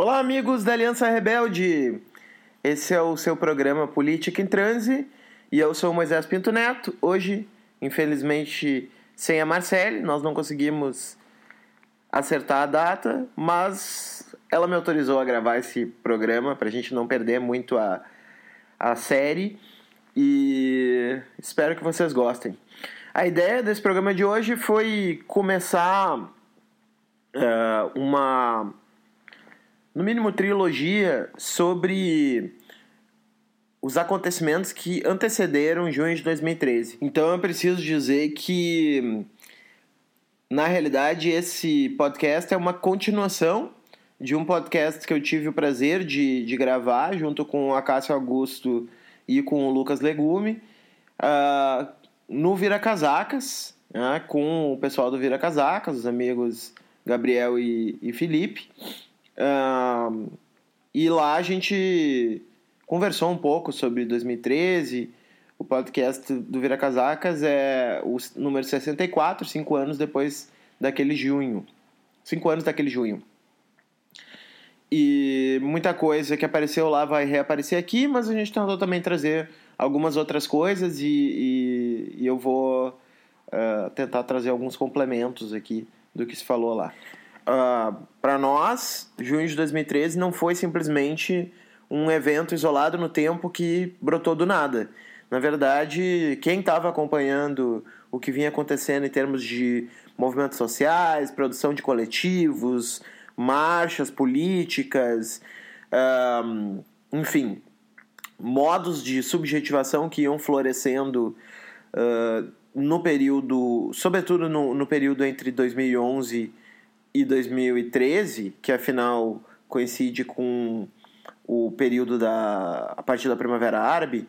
Olá, amigos da Aliança Rebelde! Esse é o seu programa Política em Transe e eu sou o Moisés Pinto Neto. Hoje, infelizmente, sem a Marcele, nós não conseguimos acertar a data, mas ela me autorizou a gravar esse programa para a gente não perder muito a, a série e espero que vocês gostem. A ideia desse programa de hoje foi começar uh, uma, no mínimo, trilogia sobre os acontecimentos que antecederam junho de 2013. Então eu preciso dizer que, na realidade, esse podcast é uma continuação de um podcast que eu tive o prazer de, de gravar junto com a Cássio Augusto e com o Lucas Legume uh, no Vira Casacas, né, com o pessoal do Vira Casacas, os amigos Gabriel e, e Felipe. Uh, e lá a gente conversou um pouco sobre 2013. O podcast do Vira Casacas é o número 64, cinco anos depois daquele junho. Cinco anos daquele junho. E muita coisa que apareceu lá vai reaparecer aqui, mas a gente tentou também trazer algumas outras coisas e, e, e eu vou uh, tentar trazer alguns complementos aqui do que se falou lá. Uh, ah, Para nós, junho de 2013 não foi simplesmente um evento isolado no tempo que brotou do nada. Na verdade, quem estava acompanhando o que vinha acontecendo em termos de movimentos sociais, produção de coletivos, marchas políticas, um, enfim, modos de subjetivação que iam florescendo uh, no período, sobretudo no, no período entre 2011 e 2013, que afinal coincide com o período da a partir da Primavera Árabe,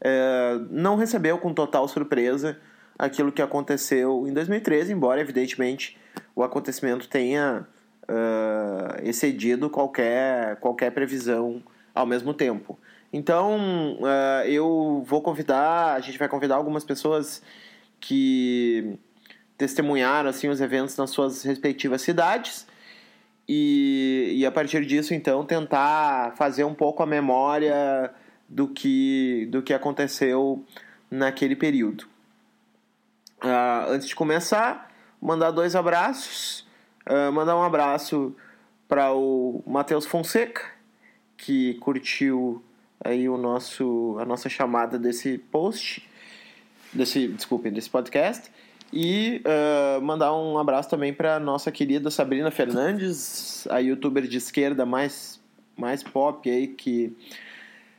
uh, não recebeu com total surpresa aquilo que aconteceu em 2013, embora evidentemente o acontecimento tenha uh, excedido qualquer, qualquer previsão ao mesmo tempo. Então, uh, eu vou convidar, a gente vai convidar algumas pessoas que testemunharam assim os eventos nas suas respectivas cidades e, e a partir disso então tentar fazer um pouco a memória do que do que aconteceu naquele período. Uh, antes de começar, mandar dois abraços. Uh, mandar um abraço para o Matheus Fonseca, que curtiu aí o nosso, a nossa chamada desse post, desse, desculpe, desse podcast. E uh, mandar um abraço também para nossa querida Sabrina Fernandes, a youtuber de esquerda mais, mais pop aí, que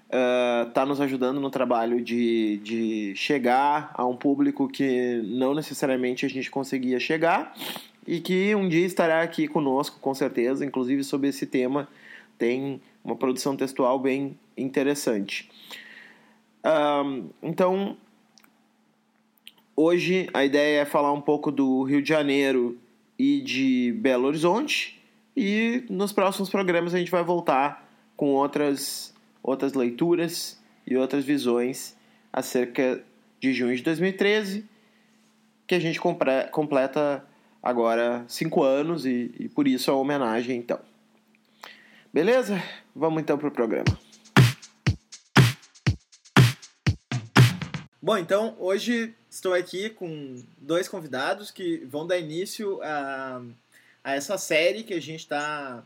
está uh, nos ajudando no trabalho de, de chegar a um público que não necessariamente a gente conseguia chegar e que um dia estará aqui conosco, com certeza, inclusive sobre esse tema. Tem uma produção textual bem interessante. Um, então, hoje a ideia é falar um pouco do Rio de Janeiro e de Belo Horizonte, e nos próximos programas a gente vai voltar com outras, outras leituras e outras visões acerca de junho de 2013, que a gente completa agora cinco anos e, e por isso a homenagem então. Beleza? Vamos então para o programa. Bom, então hoje estou aqui com dois convidados que vão dar início a, a essa série que a gente está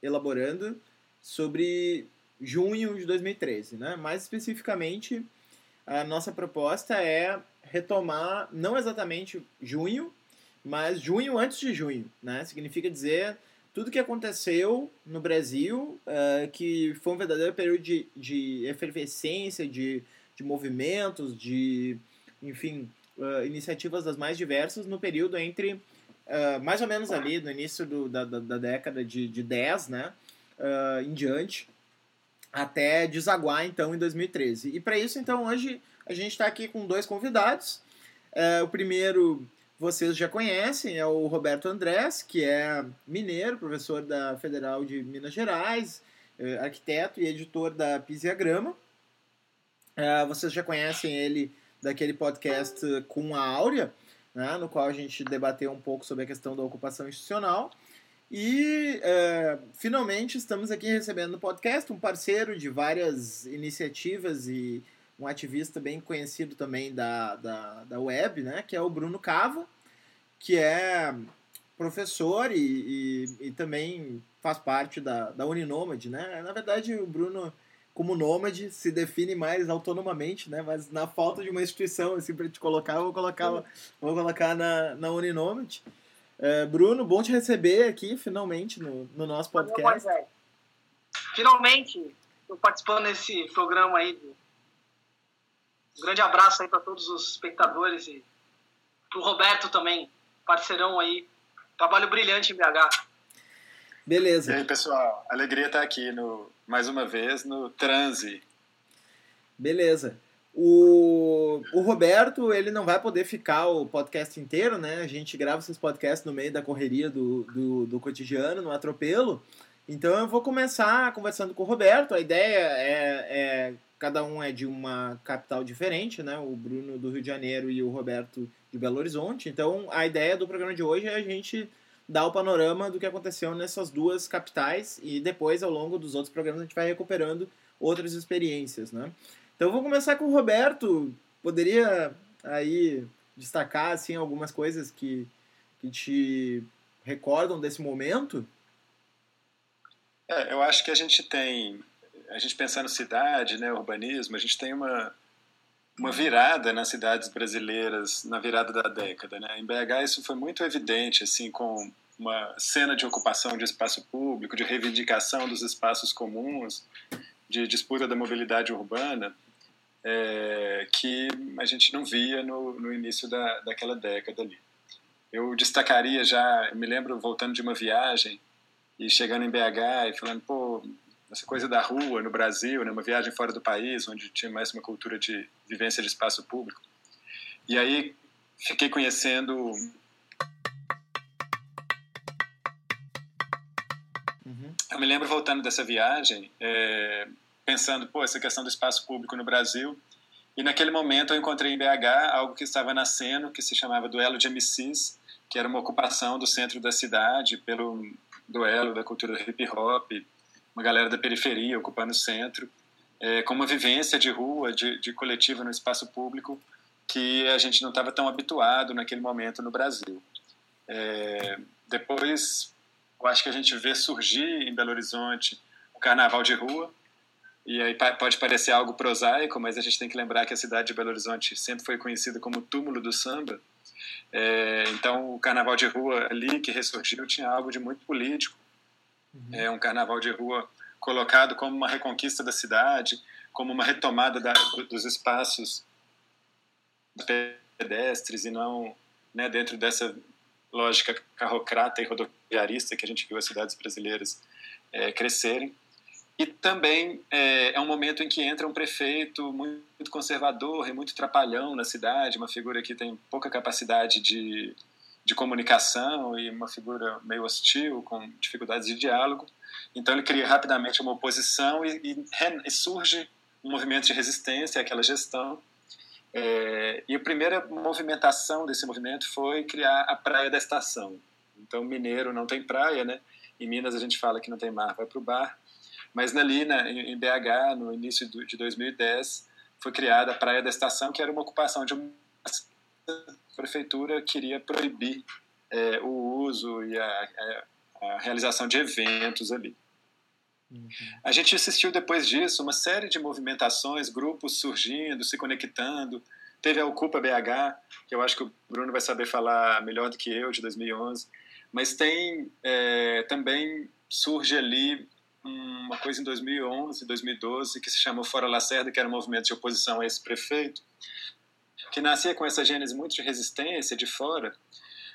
elaborando sobre junho de 2013, né? Mais especificamente, a nossa proposta é retomar não exatamente junho, mas junho antes de junho, né? Significa dizer tudo que aconteceu no Brasil, uh, que foi um verdadeiro período de, de efervescência, de, de movimentos, de, enfim, uh, iniciativas das mais diversas no período entre, uh, mais ou menos ali, no início do, da, da, da, década de, de 10, né? em diante, até desaguar, então, em 2013. E para isso, então, hoje a gente está aqui com dois convidados. o primeiro vocês já conhecem, é o Roberto Andrés, que é mineiro, professor da Federal de Minas Gerais, arquiteto e editor da Pisiagrama. É, vocês já conhecem ele daquele podcast com a Áurea, né, no qual a gente debateu um pouco sobre a questão da ocupação institucional. E é, finalmente estamos aqui recebendo no podcast um parceiro de várias iniciativas e um ativista bem conhecido também da, da, da web, né? Que é o Bruno Cava, que é professor e, e, e também faz parte da, da Uninômade, né? Na verdade, o Bruno, como nômade, se define mais autonomamente, né? Mas na falta de uma instituição, assim, para te colocar, eu vou colocar, vou colocar na, na Uninômade. É, Bruno, bom te receber aqui, finalmente, no, no nosso podcast. É. Finalmente, eu participando desse programa aí. Um grande abraço aí para todos os espectadores e para o Roberto também, parceirão aí. Trabalho brilhante em BH. Beleza. E aí, pessoal, alegria estar aqui no, mais uma vez no Transe. Beleza. O, o Roberto, ele não vai poder ficar o podcast inteiro, né? A gente grava esses podcasts no meio da correria do, do, do cotidiano, no atropelo. Então eu vou começar conversando com o Roberto. A ideia é, é cada um é de uma capital diferente, né? O Bruno do Rio de Janeiro e o Roberto de Belo Horizonte. Então a ideia do programa de hoje é a gente dar o panorama do que aconteceu nessas duas capitais e depois, ao longo dos outros programas, a gente vai recuperando outras experiências, né? Então, vou começar com o Roberto. Poderia aí destacar assim algumas coisas que, que te recordam desse momento? É, eu acho que a gente tem, a gente pensando cidade, né, urbanismo, a gente tem uma uma virada nas cidades brasileiras na virada da década, né? Em BH isso foi muito evidente, assim, com uma cena de ocupação de espaço público, de reivindicação dos espaços comuns, de disputa da mobilidade urbana, é, que a gente não via no, no início da, daquela década ali. Eu destacaria já, me lembro voltando de uma viagem e chegando em BH e falando, pô, essa coisa da rua no Brasil, né, uma viagem fora do país, onde tinha mais uma cultura de vivência de espaço público. E aí fiquei conhecendo uhum. Eu me lembro voltando dessa viagem, é, pensando, pô, essa questão do espaço público no Brasil. E naquele momento eu encontrei em BH algo que estava nascendo, que se chamava Duelo de MCs, que era uma ocupação do centro da cidade pelo duelo da cultura hip hop, uma galera da periferia ocupando o centro, é, com uma vivência de rua, de, de coletivo no espaço público que a gente não estava tão habituado naquele momento no Brasil. É, depois, eu acho que a gente vê surgir em Belo Horizonte o carnaval de rua, e aí pode parecer algo prosaico, mas a gente tem que lembrar que a cidade de Belo Horizonte sempre foi conhecida como túmulo do samba. É, então, o carnaval de rua ali que ressurgiu tinha algo de muito político, Uhum. É um carnaval de rua colocado como uma reconquista da cidade, como uma retomada da, dos espaços pedestres e não né, dentro dessa lógica carrocrata e rodoviarista que a gente viu as cidades brasileiras é, crescerem. E também é, é, um momento em que entra um prefeito muito conservador e muito trapalhão na cidade, uma figura que tem pouca capacidade de de comunicação e uma figura meio hostil, com dificuldades de diálogo. Então ele cria rapidamente uma oposição e, e, e surge um movimento de resistência àquela gestão. É, e a primeira movimentação desse movimento foi criar a Praia da Estação. Então, mineiro não tem praia, né? Em Minas a gente fala que não tem mar, vai para o bar. Mas ali, né, em BH, no início de 2010, foi criada a Praia da Estação, que era uma ocupação de uma prefeitura queria proibir é, o uso e a, a, a, realização de eventos ali. Uhum. A gente assistiu depois disso uma série de movimentações, grupos surgindo, se conectando. Teve a Ocupa BH, que eu acho que o Bruno vai saber falar melhor do que eu, de 2011. Mas tem é, também surge ali uma coisa em 2011, 2012, que se chamou Fora Lacerda, que era um movimento de oposição a esse prefeito, que nascia com essa gênese muito de resistência de fora,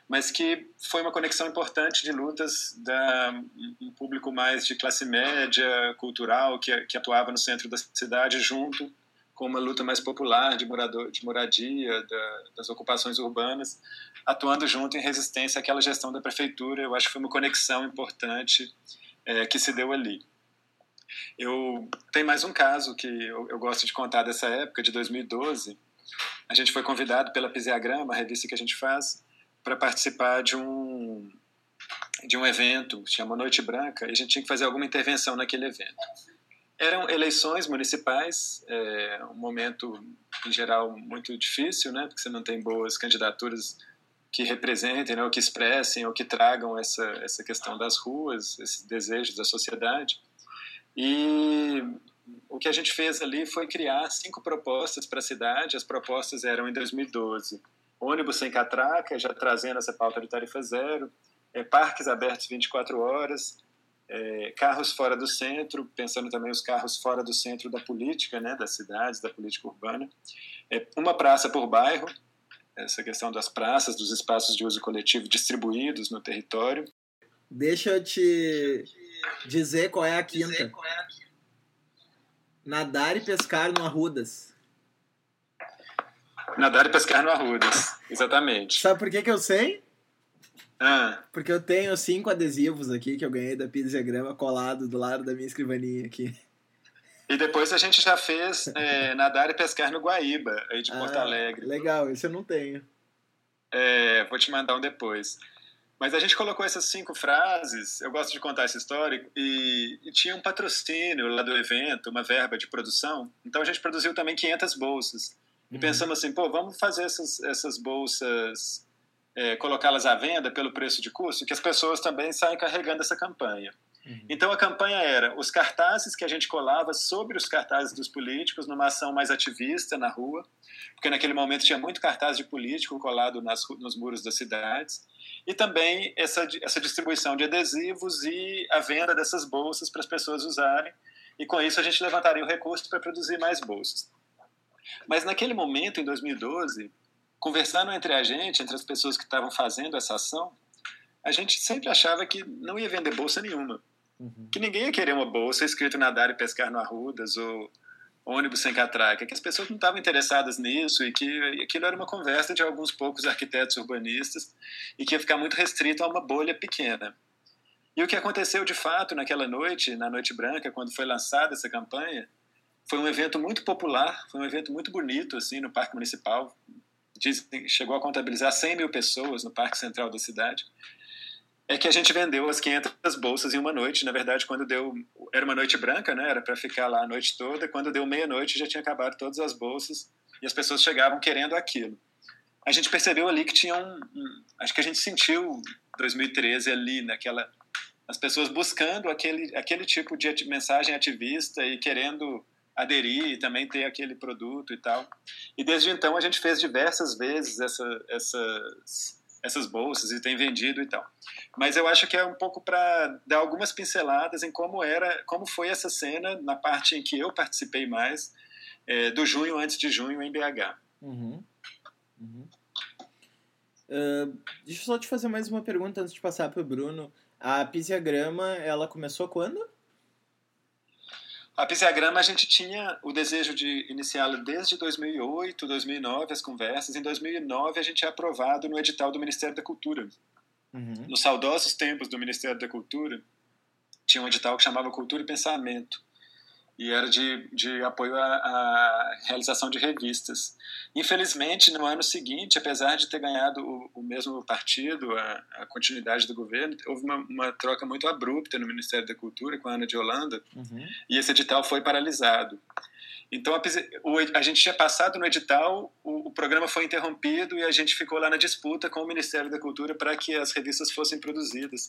mas que foi uma conexão importante de lutas da um público mais de classe média, cultural, que, que atuava no centro da cidade, junto com uma luta mais popular de, morador, de moradia, da, das ocupações urbanas, atuando junto em resistência àquela gestão da prefeitura. Eu acho que foi uma conexão importante é, que se deu ali. Eu tem mais um caso que eu, eu gosto de contar dessa época, de 2012, a gente foi convidado pela Pisiagrama, a revista que a gente faz, para participar de um de um evento, chama Noite Branca, e a gente tinha que fazer alguma intervenção naquele evento. Eram eleições municipais, é, um momento, em geral, muito difícil, né, porque você não tem boas candidaturas que representem, né, ou que expressem, ou que tragam essa, essa questão das ruas, esses desejos da sociedade. E o que a gente fez ali foi criar cinco propostas para a cidade. As propostas eram em 2012 ônibus sem catraca, já trazendo essa pauta de tarifa zero, é, parques abertos 24 horas, é, carros fora do centro, pensando também os carros fora do centro da política, né, das cidades, da política urbana, é, uma praça por bairro, essa questão das praças, dos espaços de uso coletivo distribuídos no território. Deixa eu te dizer qual é a quinta. Nadar e pescar no Arrudas. Nadar e pescar no Arrudas, exatamente. Sabe por que, que eu sei? Ah. Porque eu tenho cinco adesivos aqui que eu ganhei da Pizzagrama colado do lado da minha escrivaninha aqui. E depois a gente já fez é, nadar e pescar no Guaíba, aí de ah, Porto Alegre. Legal, esse eu não tenho. É, vou te mandar um depois. Mas a gente colocou essas cinco frases, eu gosto de contar essa história, e, e, tinha um patrocínio lá do evento, uma verba de produção. Então a gente produziu também 500 bolsas. E uhum. pensamos assim, pô, vamos fazer essas, essas bolsas é, colocá-las à venda pelo preço de custo, que as pessoas também saem carregando essa campanha. Uhum. Então a campanha era os cartazes que a gente colava sobre os cartazes dos políticos numa ação mais ativista na rua, porque naquele momento tinha muito cartaz de político colado nas, nos muros das cidades, e também essa, essa distribuição de adesivos e a venda dessas bolsas para as pessoas usarem, e com isso a gente levantaria o recurso para produzir mais bolsas. Mas naquele momento, em 2012, conversando entre a gente, entre as pessoas que estavam fazendo essa ação, a gente sempre achava que não ia vender bolsa nenhuma. Uhum. Que ninguém ia querer uma bolsa escrito nadar e pescar no Arrudas ou ônibus sem catraca, que as pessoas não estavam interessadas nisso e que aquilo era uma conversa de alguns poucos arquitetos urbanistas e que ia ficar muito restrito a uma bolha pequena. E o que aconteceu de fato naquela noite, na Noite Branca, quando foi lançada essa campanha, foi um evento muito popular, foi um evento muito bonito assim no Parque Municipal, diz, chegou a contabilizar 100 mil pessoas no Parque Central da cidade, é que a gente vendeu as 500 bolsas em uma noite. Na verdade, quando deu. Era uma noite branca, né? Era para ficar lá a noite toda. Quando deu meia-noite, já tinha acabado todas as bolsas e as pessoas chegavam querendo aquilo. A gente percebeu ali que tinha um. acho que a gente sentiu 2013 ali, naquela. As pessoas buscando aquele, aquele tipo de mensagem ativista e querendo aderir e também ter aquele produto e tal. E desde então a gente fez diversas vezes essa, essas, essas bolsas e tem vendido e tal. Mas eu acho que é um pouco para dar algumas pinceladas em como era, como foi essa cena na parte em que eu participei mais é, do junho antes de junho em BH. Uhum. Uhum. Uh, deixa eu só te fazer mais uma pergunta antes de passar para o Bruno. A Pisiagrama, ela começou quando? A Pisiagrama, a gente tinha o desejo de iniciá-la desde 2008, 2009, as conversas. Em 2009, a gente é aprovado no edital do Ministério da Cultura. Uhum. Nos saudosos tempos do Ministério da Cultura, tinha um edital que chamava Cultura e Pensamento e era de, de apoio à, à, realização de revistas. Infelizmente, no ano seguinte, apesar de ter ganhado o, o mesmo partido, a, a, continuidade do governo, houve uma, uma, troca muito abrupta no Ministério da Cultura com a Ana de Holanda uhum. e esse edital foi paralisado. Então, a, o, a gente tinha passado no edital, o, o programa foi interrompido e a gente ficou lá na disputa com o Ministério da Cultura para que as revistas fossem produzidas.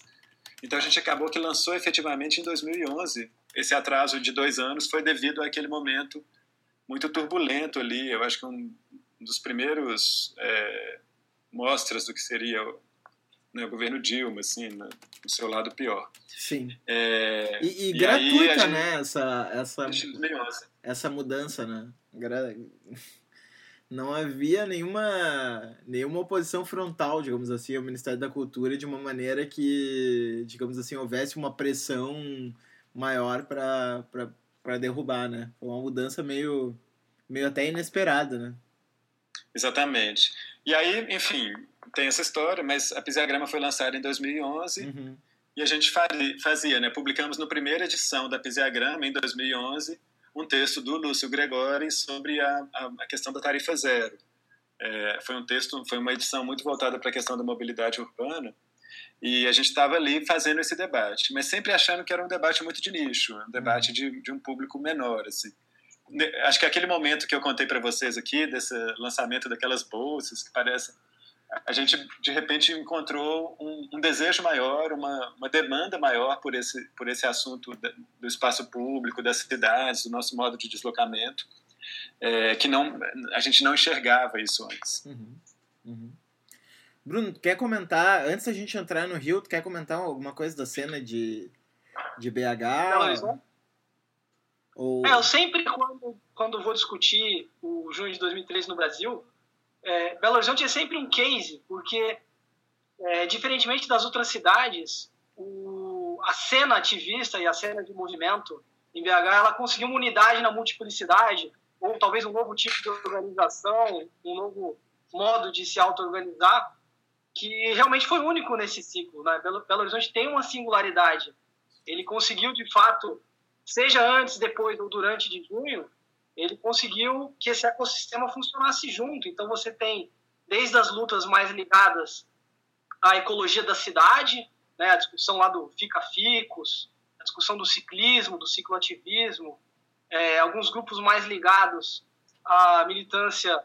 Então a gente acabou que lançou efetivamente em 2011. Esse atraso de dois anos foi devido àquele momento muito turbulento ali. Eu acho que um dos primeiros é, mostras do que seria né, o governo Dilma, assim, no, no seu lado pior. Sim. É, e, e, e, gratuita, gente, né? Essa, essa, essa mudança, né? Não havia nenhuma, nenhuma oposição frontal, digamos assim, ao Ministério da Cultura de uma maneira que, digamos assim, houvesse uma pressão maior para derrubar, né? Foi uma mudança meio, meio até inesperada, né? Exatamente. E aí, enfim, tem essa história, mas a Pisiagrama foi lançada em 2011 uhum. e a gente fazia, né? Publicamos no primeira edição da Pisiagrama, em 2011, um texto do Lúcio Gregori sobre a, a, a questão da tarifa zero. É, foi um texto, foi uma edição muito voltada para a questão da mobilidade urbana. E a gente estava ali fazendo esse debate, mas sempre achando que era um debate muito de nicho, um debate de, de um público menor, assim. Acho que aquele momento que eu contei para vocês aqui, desse lançamento daquelas bolsas que parecem a gente de repente encontrou um, um, desejo maior, uma, uma demanda maior por esse, por esse assunto do espaço público, das cidades, do nosso modo de deslocamento, é, que não, a gente não enxergava isso antes. Uhum. Uhum. Bruno, quer comentar, antes da gente entrar no Rio, tu quer comentar alguma coisa da cena de, de BH? Não, Ou... É, eu sempre, quando, quando vou discutir o junho de 2013 no Brasil, é, Belo Horizonte é sempre um case, porque, é, diferentemente das outras cidades, o, a cena ativista e a cena de movimento em BH, ela conseguiu uma unidade na multiplicidade, ou talvez um novo tipo de organização, um novo modo de se auto-organizar, que realmente foi único nesse ciclo. Né? Belo, Belo Horizonte tem uma singularidade. Ele conseguiu, de fato, seja antes, depois ou durante de junho, ele conseguiu que esse ecossistema funcionasse junto. Então você tem desde as lutas mais ligadas à ecologia da cidade, né, a discussão lá do fica-ficos, a discussão do ciclismo, do cicloativismo, é, alguns grupos mais ligados à militância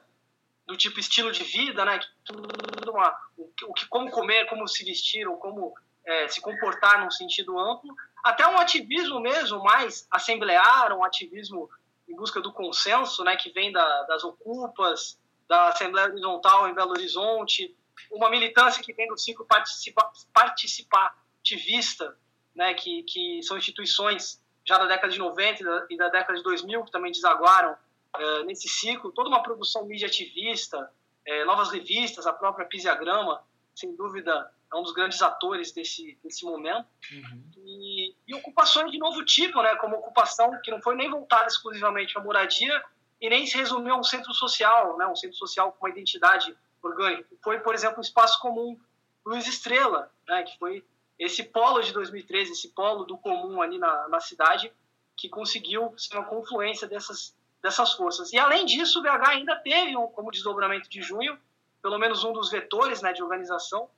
do tipo estilo de vida, né, tudo uma, o que, como comer, como se vestir, ou como é, se comportar num sentido amplo, até um ativismo mesmo mais assemblear, um ativismo em busca do consenso, né, que vem da, das ocupas, da Assembleia Horizontal em Belo Horizonte, uma militância que vem do ciclo participa, participativista, né, que, que são instituições já da década de 90 e da, e da década de 2000 que também desaguaram é, nesse ciclo, toda uma produção mídia ativista, é, novas revistas, a própria Pisiagrama, sem dúvida é um dos grandes atores desse, desse momento. Uhum. E, e, ocupações de novo tipo, né, como ocupação que não foi nem voltada exclusivamente à moradia e nem se resumiu a um centro social, né, um centro social com uma identidade orgânica. Foi, por exemplo, um espaço comum Luiz Estrela, né, que foi esse polo de 2013, esse polo do comum ali na, na cidade, que conseguiu ser uma confluência dessas, dessas forças. E, além disso, o BH ainda teve, um, como desdobramento de junho, pelo menos um dos vetores né, de organização,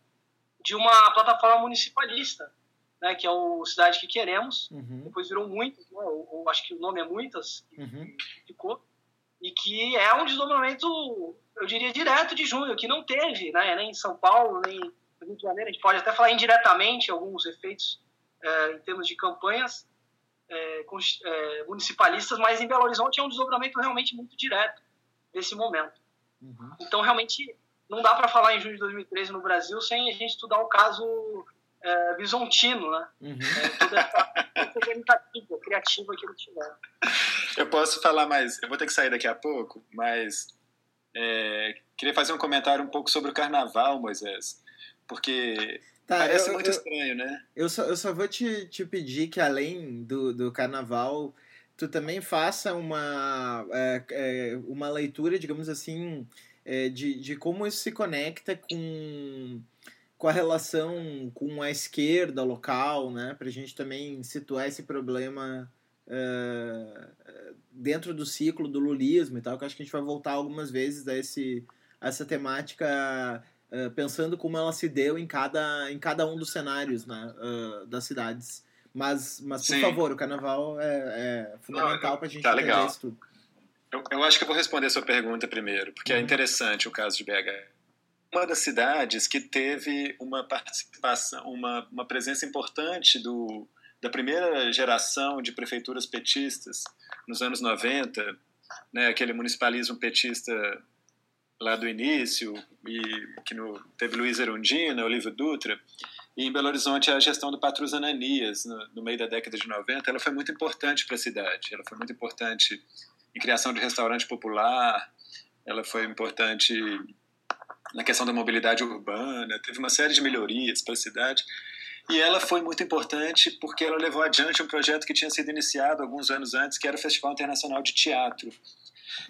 de uma plataforma municipalista, né, que é o Cidade que Queremos, uhum. depois virou Muitas, né, ou, ou, acho que o nome é Muitas, uhum. ficou, e que é um desdobramento, eu diria, direto de junho, que não teve, né, nem em São Paulo, nem no Rio de Janeiro, a gente pode até falar indiretamente alguns efeitos é, em termos de campanhas é, é, municipalistas, mas em Belo Horizonte é um desdobramento realmente muito direto desse momento. Uhum. Então, realmente, não dá para falar em junho de 2013 no Brasil sem a gente estudar o caso é, bisontino, né? Uhum. É, toda essa organizativa, criativa que ele tiver. Eu posso falar mais, eu vou ter que sair daqui a pouco, mas é, queria fazer um comentário um pouco sobre o carnaval, Moisés, porque tá, parece eu, muito eu, estranho, né? Eu só, eu só vou te, te pedir que além do, do carnaval, tu também faça uma, é, é, uma leitura, digamos assim, é, de, de como isso se conecta com, com a relação com a esquerda local, né? Para a gente também situar esse problema uh, dentro do ciclo do lulismo e tal, que acho que a gente vai voltar algumas vezes a, esse, a essa temática uh, pensando como ela se deu em cada, em cada um dos cenários né, uh, das cidades. Mas, mas por Sim. favor, o carnaval é, é fundamental para a gente tá entender legal. isso tudo. Eu, eu, acho que eu vou responder a sua pergunta primeiro, porque é uhum. interessante o caso de BH. Uma das cidades que teve uma participação, uma, uma presença importante do, da primeira geração de prefeituras petistas nos anos 90, né, aquele municipalismo petista lá do início, e que no, teve Luiz Erundina, Olívio Dutra, e em Belo Horizonte a gestão do Patrus Ananias, no, no meio da década de 90, ela foi muito importante para a cidade, ela foi muito importante em criação de restaurante popular, ela foi importante na questão da mobilidade urbana, teve uma série de melhorias para a cidade. E ela foi muito importante porque ela levou adiante um projeto que tinha sido iniciado alguns anos antes, que era o Festival Internacional de Teatro.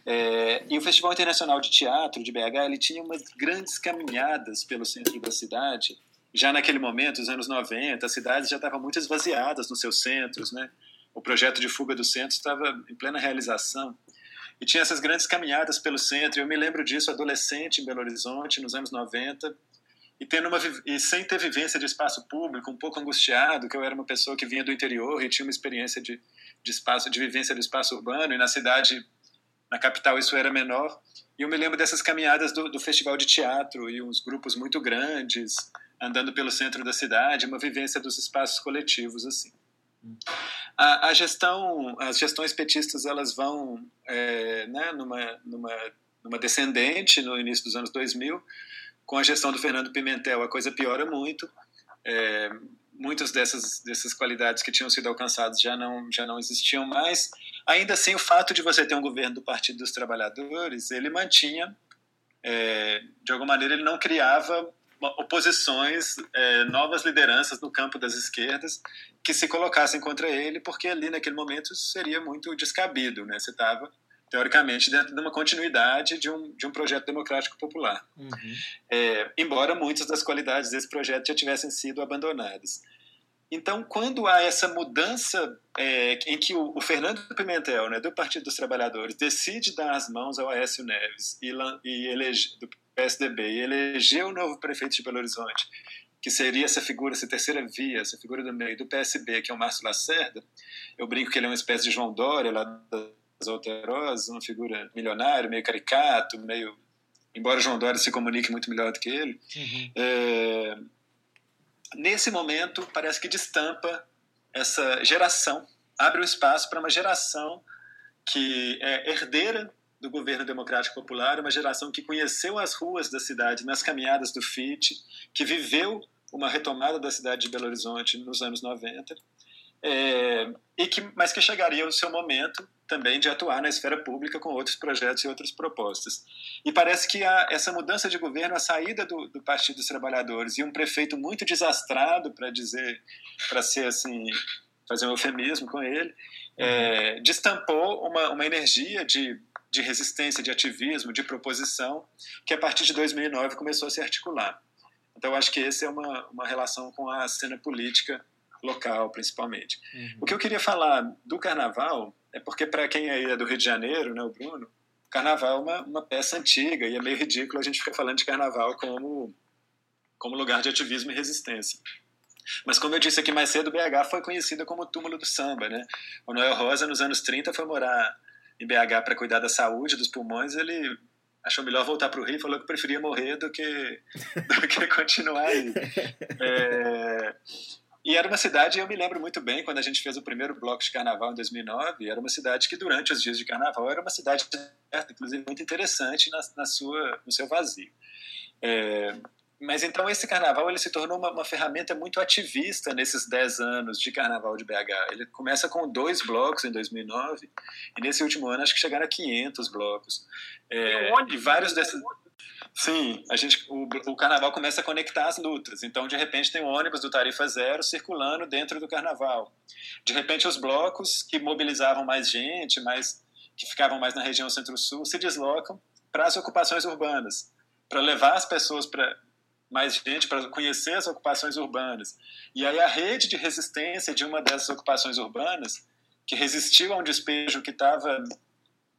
É, e o Festival Internacional de Teatro de BH ele tinha umas grandes caminhadas pelo centro da cidade. Já naquele momento, os anos 90, as cidades já estavam muito esvaziadas nos seus centros, né? O projeto de fuga do centro estava em plena realização. E tinha essas grandes caminhadas pelo centro. Eu me lembro disso, adolescente em Belo Horizonte, nos anos 90, e, tendo uma, e sem ter vivência de espaço público, um pouco angustiado, que eu era uma pessoa que vinha do interior e tinha uma experiência de, de espaço, de vivência do espaço urbano, e na cidade, na capital, isso era menor. E eu me lembro dessas caminhadas do, do festival de teatro e uns grupos muito grandes, andando pelo centro da cidade, uma vivência dos espaços coletivos, assim. A, a gestão, as gestões petistas, elas vão é, né, numa, numa, numa descendente no início dos anos 2000, com a gestão do Fernando Pimentel, a coisa piora muito. É, muitas dessas, dessas qualidades que tinham sido alcançadas já não, já não existiam mais. Ainda assim, o fato de você ter um governo do Partido dos Trabalhadores, ele mantinha, é, de alguma maneira, ele não criava oposições, é, novas lideranças no campo das esquerdas que se colocassem contra ele, porque ali naquele momento seria muito descabido, né? Você estava teoricamente, dentro de uma continuidade de um, de um projeto democrático popular. Uhum. É, embora muitas das qualidades desse projeto já tivessem sido abandonadas. Então, quando há essa mudança é, em que o, o, Fernando Pimentel, né, do Partido dos Trabalhadores, decide dar as mãos ao Aécio Neves e, e elege, do PSDB e eleger o novo prefeito de Belo Horizonte, que seria essa figura, essa terceira via, essa figura do meio do PSB, que é o Márcio Lacerda, eu brinco que ele é uma espécie de João Dória lá da Alterosa, uma figura milionária, meio caricato, meio. Embora João Dória se comunique muito melhor do que ele. Uhum. É... Nesse momento, parece que destampa essa geração, abre o espaço para uma geração que é herdeira do governo democrático popular, uma geração que conheceu as ruas da cidade nas caminhadas do FIT, que viveu uma retomada da cidade de Belo Horizonte nos anos 90, é, e que, mas que chegaria o seu momento também de atuar na esfera pública com outros projetos e outras propostas. E parece que a, essa mudança de governo, a saída do, do Partido dos Trabalhadores e um prefeito muito desastrado, para dizer, para ser assim, fazer um eufemismo com ele, é, destampou uma, uma energia de, de resistência, de ativismo, de proposição, que a partir de 2009 começou a se articular. Então, acho que essa é uma, uma relação com a cena política local, principalmente. Uhum. O que eu queria falar do carnaval é porque para quem é do Rio de Janeiro, né, o Bruno, carnaval é uma, uma peça antiga e é meio ridículo a gente ficar falando de carnaval como, como lugar de ativismo e resistência. Mas como eu disse aqui mais cedo, BH foi conhecida como túmulo do samba, né? O Noel Rosa, nos anos 30, foi morar em BH para cuidar da saúde, dos pulmões, ele achou melhor voltar para o Rio e falou que preferia morrer do que, do que continuar aí. É, e era uma cidade, eu me lembro muito bem, quando a gente fez o primeiro bloco de carnaval em 2009, era uma cidade que durante os dias de carnaval era uma cidade, inclusive, muito interessante na, na sua, no seu vazio. É, mas então esse carnaval ele se tornou uma, uma, ferramenta muito ativista nesses 10 anos de carnaval de BH. Ele começa com dois blocos em 2009 e nesse último ano acho que chegaram a 500 blocos. É, e vários desses... Sim, a gente, o, o carnaval começa a conectar as lutas. Então, de repente, tem um ônibus do Tarifa Zero circulando dentro do carnaval. De repente, os blocos que mobilizavam mais gente, mais, que ficavam mais na região centro-sul, se deslocam para as ocupações urbanas, para levar as pessoas para mais gente para conhecer as ocupações urbanas. E aí a rede de resistência de uma dessas ocupações urbanas, que resistiu a um despejo que estava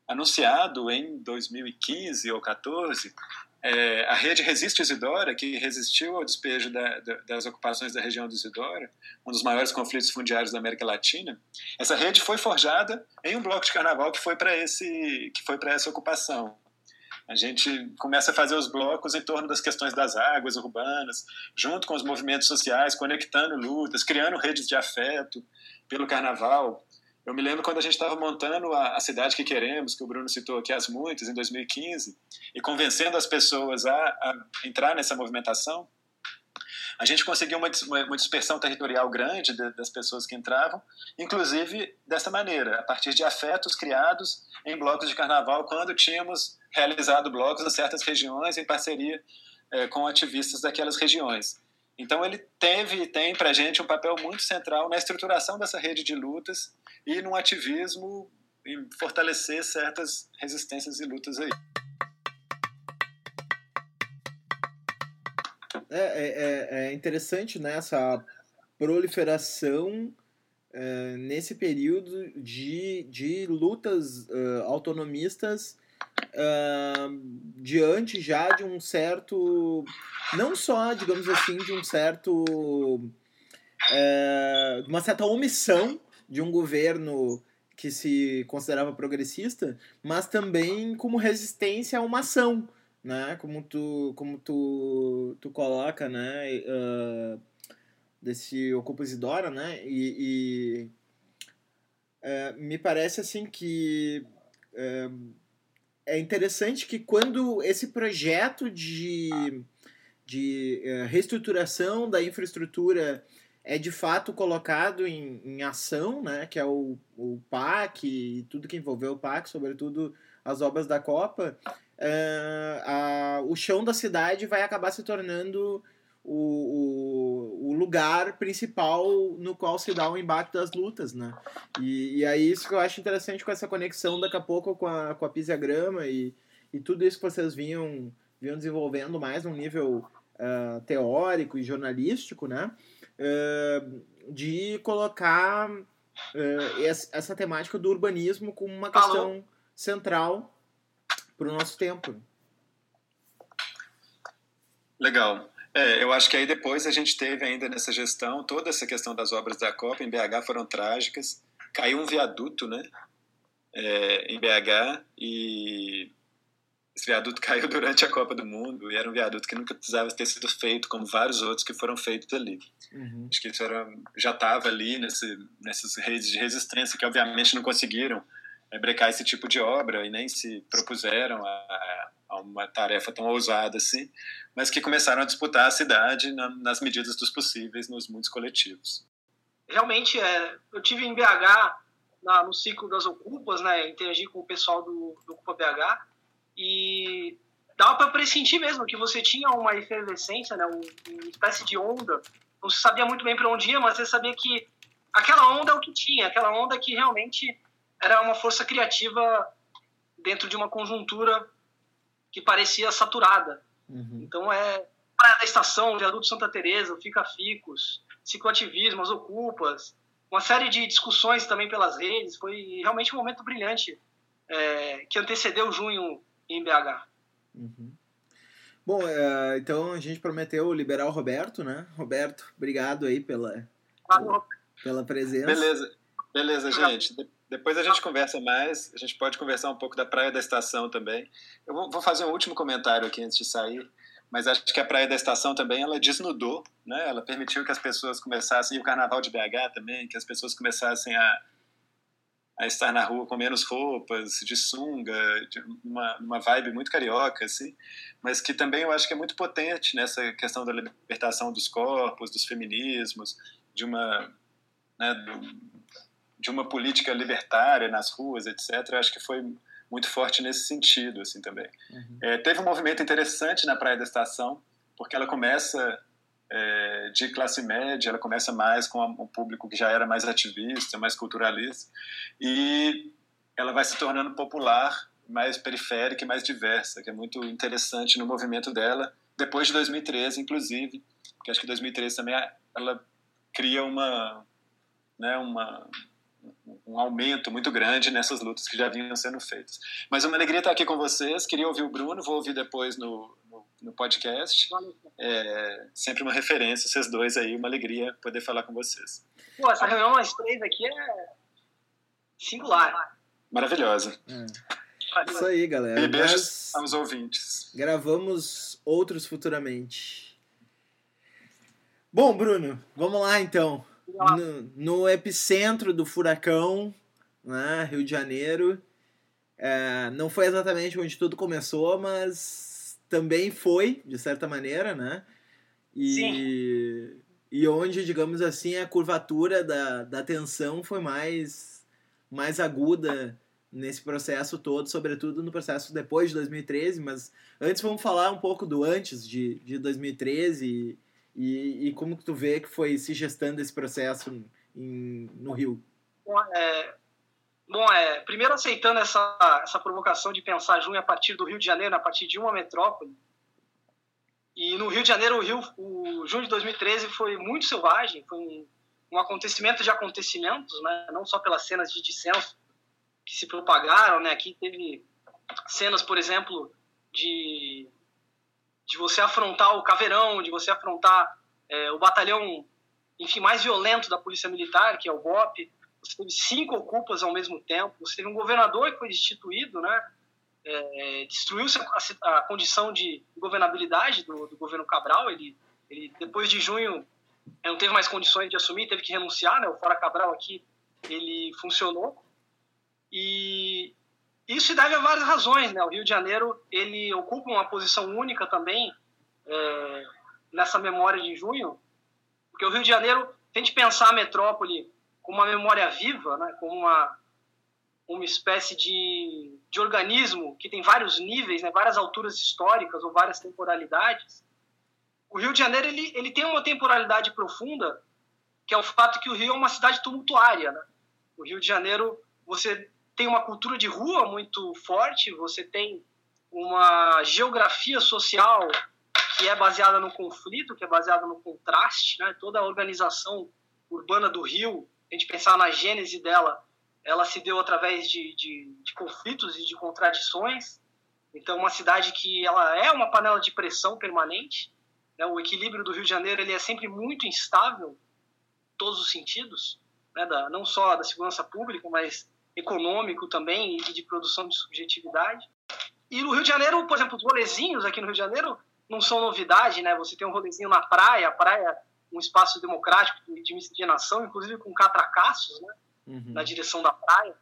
anunciado em 2015 ou 14, é, a rede Resiste Isidora, que resistiu ao despejo da, da, das ocupações da região do Isidora, um dos maiores conflitos fundiários da América Latina, essa rede foi forjada em um bloco de carnaval que foi para esse que foi para essa ocupação. A gente começa a fazer os blocos em torno das questões das águas urbanas, junto com os movimentos sociais, conectando lutas, criando redes de afeto pelo carnaval. Eu me lembro quando a gente estava montando a, a, cidade que queremos, que o Bruno citou aqui as muitas, em 2015, e convencendo as pessoas a, a entrar nessa movimentação, a gente conseguiu uma, uma dispersão territorial grande de, das pessoas que entravam, inclusive dessa maneira, a partir de afetos criados em blocos de carnaval, quando tínhamos realizado blocos em certas regiões em parceria é, com ativistas daquelas regiões. Então ele teve e tem para a gente um papel muito central na estruturação dessa rede de lutas e no ativismo em fortalecer certas resistências e lutas aí. É, é, é, é interessante né, essa proliferação é, nesse período de, de lutas uh, autonomistas uh, diante já de um certo. Não só, digamos assim, de um certo. Uh, uma certa omissão de um governo que se considerava progressista, mas também como resistência a uma ação, né? Como tu, como tu, tu coloca, né? Uh, desse Ocupa Isidora, né? E, e uh, me parece assim que uh, é interessante que quando esse projeto de, de reestruturação da infraestrutura é de fato colocado em, em ação, né, que é o, o PAC e tudo que envolveu o PAC, sobretudo as obras da Copa, uh, a, o chão da cidade vai acabar se tornando o, o, o, lugar principal no qual se dá o embate das lutas, né? E, e é isso que eu acho interessante com essa conexão daqui a pouco com a, com a pisiagrama e, e tudo isso que vocês vinham, vinham desenvolvendo mais num nível uh, teórico e jornalístico, né? Uh, de colocar uh, essa temática do urbanismo como uma questão Alô? central para o nosso tempo. Legal. É, eu acho que aí depois a gente teve ainda nessa gestão toda essa questão das obras da Copa em BH foram trágicas. Caiu um viaduto, né, é, em BH e esse viaduto caiu durante a Copa do Mundo e era um viaduto que nunca precisava ter sido feito, como vários outros que foram feitos ali. Uhum. Acho que isso era, já estava ali nesse, nessas redes de resistência que obviamente não conseguiram é, brecar esse tipo de obra e nem se propuseram a, a uma tarefa tão ousada assim, mas que começaram a disputar a cidade na, nas medidas dos possíveis nos mundos coletivos. Realmente, é, eu tive em BH na, no ciclo das Ocupas, né, interagi com o pessoal do, do Ocupa BH e dava para pressentir mesmo que você tinha uma efervescência, né, uma espécie de onda. Não se sabia muito bem para onde ia, mas você sabia que aquela onda é o que tinha, aquela onda que realmente era uma força criativa dentro de uma conjuntura que parecia saturada. Uhum. Então é Praia da Estação, Viaduto Santa Teresa, Fica Ficos, cicloativismo, as Ocupas, uma série de discussões também pelas redes. Foi realmente um momento brilhante é, que antecedeu junho em BH. Uhum. Bom, é, então a gente prometeu liberar o Roberto, né? Roberto, obrigado aí pela, pela presença. Beleza, beleza, gente. Depois a gente conversa mais, a gente pode conversar um pouco da Praia da Estação também. Eu vou fazer um último comentário aqui antes de sair, mas acho que a Praia da Estação também, ela desnudou, né? Ela permitiu que as pessoas começassem, e o Carnaval de BH também, que as pessoas começassem a, a estar na rua com menos roupas, de sunga, de uma, uma vibe muito carioca, assim, mas que também eu acho que é muito potente nessa questão da libertação dos corpos, dos feminismos, de uma... Né, do, de uma política libertária nas ruas, etc. Acho que foi muito forte nesse sentido, assim também. Uhum. É, teve um movimento interessante na Praia da Estação, porque ela começa é, de classe média, ela começa mais com um público que já era mais ativista, mais culturalista, e ela vai se tornando popular, mais periférica e mais diversa, que é muito interessante no movimento dela, depois de 2013, inclusive, porque acho que 2013 também ela cria uma, né, uma um aumento muito grande nessas lutas que já vinham sendo feitas. Mas é uma alegria estar aqui com vocês. Queria ouvir o Bruno, vou ouvir depois no, no, no podcast. É sempre uma referência, vocês dois aí, uma alegria poder falar com vocês. Pô, essa reunião nós três aqui é singular. Maravilhosa. É. Isso aí, galera. E beijos aos ouvintes. Gravamos outros futuramente. Bom, Bruno, vamos lá então no, no, epicentro do furacão, né, Rio de Janeiro. É, não foi exatamente onde tudo começou, mas também foi, de certa maneira, né? E, Sim. e onde, digamos assim, a curvatura da, da tensão foi mais, mais aguda nesse processo todo, sobretudo no processo depois de 2013, mas antes vamos falar um pouco do antes de, de 2013 e, e como que tu vê que foi se gestando esse processo em, no Rio? Bom, é, bom, é, primeiro aceitando essa, essa provocação de pensar junho a partir do Rio de Janeiro, a partir de uma metrópole. E no Rio de Janeiro, o, Rio, o junho de 2013 foi muito selvagem, foi um, um acontecimento de acontecimentos, né? não só pelas cenas de dissenso que se propagaram, né? Aqui teve cenas, por exemplo, de, de você afrontar o caveirão, de você afrontar é, o batalhão, enfim, mais violento da polícia militar, que é o BOP. Você teve cinco ocupas ao mesmo tempo. Você teve um governador que foi destituído, né? É, destruiu-se a, a, condição de governabilidade do, do, governo Cabral. Ele, ele, depois de junho, não teve mais condições de assumir, teve que renunciar. Né? O Fora Cabral aqui, ele funcionou. E isso se deve a várias razões. Né? O Rio de Janeiro ele ocupa uma posição única também é, nessa memória de junho, porque o Rio de Janeiro, se a gente pensar a metrópole como uma memória viva, né? como uma, uma espécie de, de organismo que tem vários níveis, né? várias alturas históricas ou várias temporalidades, o Rio de Janeiro ele, ele tem uma temporalidade profunda, que é o fato que o Rio é uma cidade tumultuária. Né? O Rio de Janeiro, você tem uma cultura de rua muito forte, você tem uma geografia social que é baseada no conflito, que é baseada no contraste, né? toda a organização urbana do Rio, a gente pensar na gênese dela, ela se deu através de, de, de conflitos e de contradições. Então, uma cidade que ela é uma panela de pressão permanente. Né? O equilíbrio do Rio de Janeiro ele é sempre muito instável, em todos os sentidos, né? da, não só da segurança pública, mas econômico também e de produção de subjetividade. E no Rio de Janeiro, por exemplo, os rolezinhos aqui no Rio de Janeiro não são novidade, né? Você tem um rolezinho na praia, a praia é um espaço democrático de miscigenação, inclusive com catracaços, né? Uhum. Na direção da praia.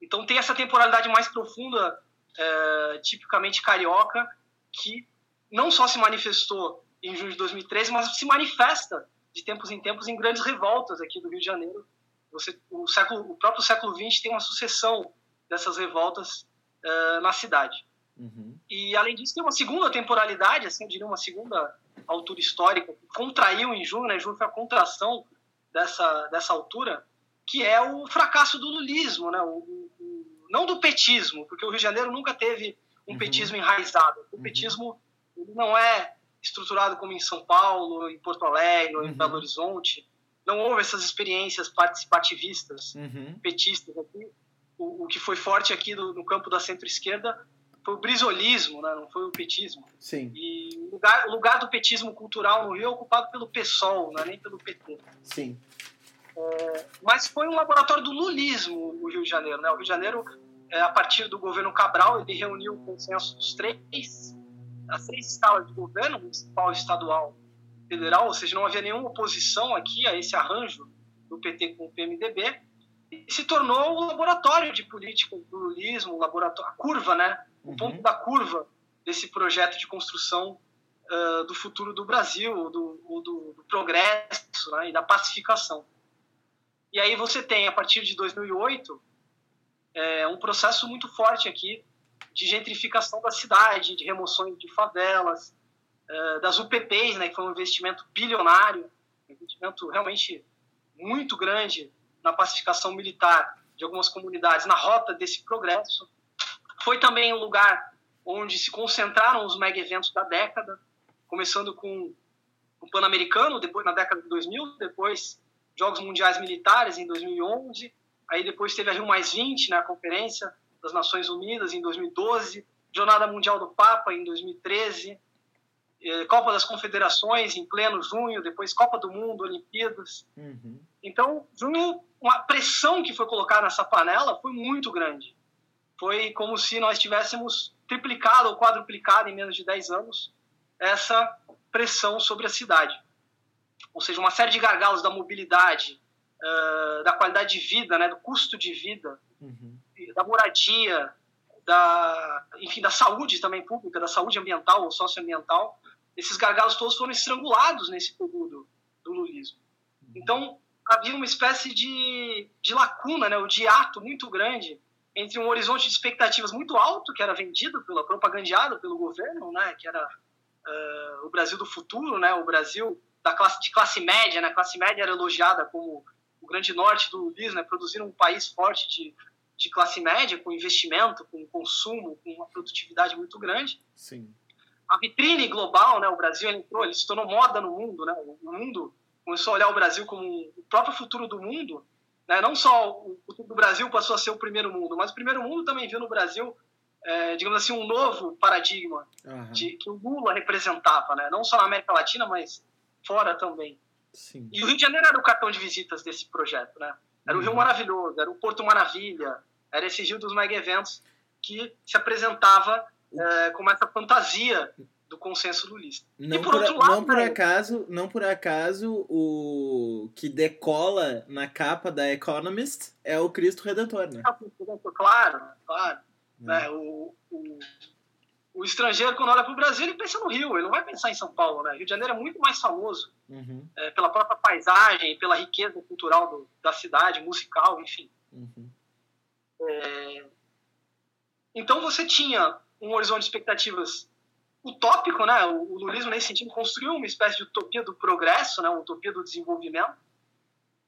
Então tem essa temporalidade mais profunda, é, tipicamente carioca, que não só se manifestou em junho de 2013, mas se manifesta de tempos em tempos em grandes revoltas aqui do Rio de Janeiro, você, o, século, o próprio século XX tem uma sucessão dessas revoltas uh, na cidade. Uhum. E, além disso, tem uma segunda temporalidade, assim, eu diria uma segunda altura histórica, que contraiu em junho, né? Junho foi a contração dessa, dessa altura, que é o fracasso do lulismo, né? O, o, não do petismo, porque o Rio de Janeiro nunca teve um uhum. petismo enraizado. O uhum. petismo não é estruturado como em São Paulo, em Porto Alegre, ou em uhum. Belo Horizonte não houve essas experiências participativistas, uhum. petistas aqui. O, o, que foi forte aqui no, no campo da centro-esquerda foi o brisolismo, né? não foi o petismo. Sim. E o lugar, o lugar do petismo cultural no Rio é ocupado pelo PSOL, não é nem pelo PT. Sim. É, mas foi um laboratório do lulismo o Rio de Janeiro. Né? O Rio de Janeiro, é, a partir do governo Cabral, ele reuniu o consenso dos três, as três escalas de governo, municipal, estadual federal, ou seja, não havia nenhuma oposição aqui a esse arranjo do PT com o PMDB, e se tornou o laboratório de política do lulismo, o laboratório, a curva, né? O uhum. ponto da curva desse projeto de construção uh, do futuro do Brasil, do, do, do progresso né? e da pacificação. E aí você tem, a partir de 2008, é, um processo muito forte aqui de gentrificação da cidade, de remoções de favelas, eh, das UPPs, né, que foi um investimento bilionário, um investimento realmente muito grande na pacificação militar de algumas comunidades na rota desse progresso. Foi também um lugar onde se concentraram os mega eventos da década, começando com o Pan-Americano, depois na década de 2000, depois Jogos Mundiais Militares em 2011, aí depois teve a Rio Mais 20, na né, Conferência das Nações Unidas em 2012, Jornada Mundial do Papa em 2013, é, Copa das Confederações em pleno junho, depois Copa do Mundo, Olimpíadas. Uhum. Então, junho, uma pressão que foi colocada nessa panela foi muito grande. Foi como se nós tivéssemos triplicado ou quadruplicado em menos de 10 anos essa pressão sobre a cidade. Ou seja, uma série de gargalos da mobilidade, uh, da qualidade de vida, né, do custo de vida, uhum. da moradia, da, enfim, da saúde também pública, da saúde ambiental ou socioambiental, esses gargalos todos foram estrangulados nesse período do lulismo. Então, havia uma espécie de, de lacuna, né, o de ato muito grande entre um horizonte de expectativas muito alto, que era vendido, pela, propagandeado pelo governo, né, que era uh, o Brasil do futuro, né, o Brasil da classe, de classe média. Né, a classe média era elogiada como o grande norte do lulismo, né, produzir um país forte de, de classe média, com investimento, com consumo, com uma produtividade muito grande. Sim a vitrine global, né? O Brasil entrou, ele se tornou moda no mundo, né? O mundo começou a olhar o Brasil como o próprio futuro do mundo, né? Não só o futuro do Brasil passou a ser o primeiro mundo, mas o primeiro mundo também viu no Brasil é, digamos assim, um novo paradigma uhum. de, que o Lula representava, né? não só na América Latina, mas fora também. Sim. E o Rio de Janeiro era o cartão de visitas desse projeto. Né? Era o Rio uhum. Maravilhoso, era o Porto Maravilha, era esse Rio dos mega eventos que se apresentava é, como essa fantasia do consenso lulista. Não, por, por, lado, não por né, acaso, não por acaso o que decola na capa da Economist é o Cristo Redentor, né? Claro, claro. É. Né? O, o, o, estrangeiro, quando olha para o Brasil, ele pensa no Rio, ele não vai pensar em São Paulo. Né? Rio de Janeiro é muito mais famoso uhum. é, pela própria paisagem, pela riqueza cultural do, da cidade, musical, enfim. Uhum. É, então você tinha um horizonte de expectativas utópico, né? O, lulismo nesse sentido construiu uma espécie de utopia do progresso, né? Uma utopia do desenvolvimento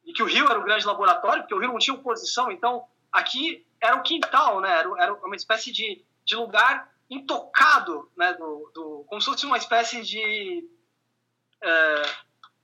e que o Rio era o grande laboratório, porque o Rio não tinha oposição, então aqui era o quintal, né? Era uma espécie de, de lugar intocado, né? Do, do, como se fosse uma espécie de é,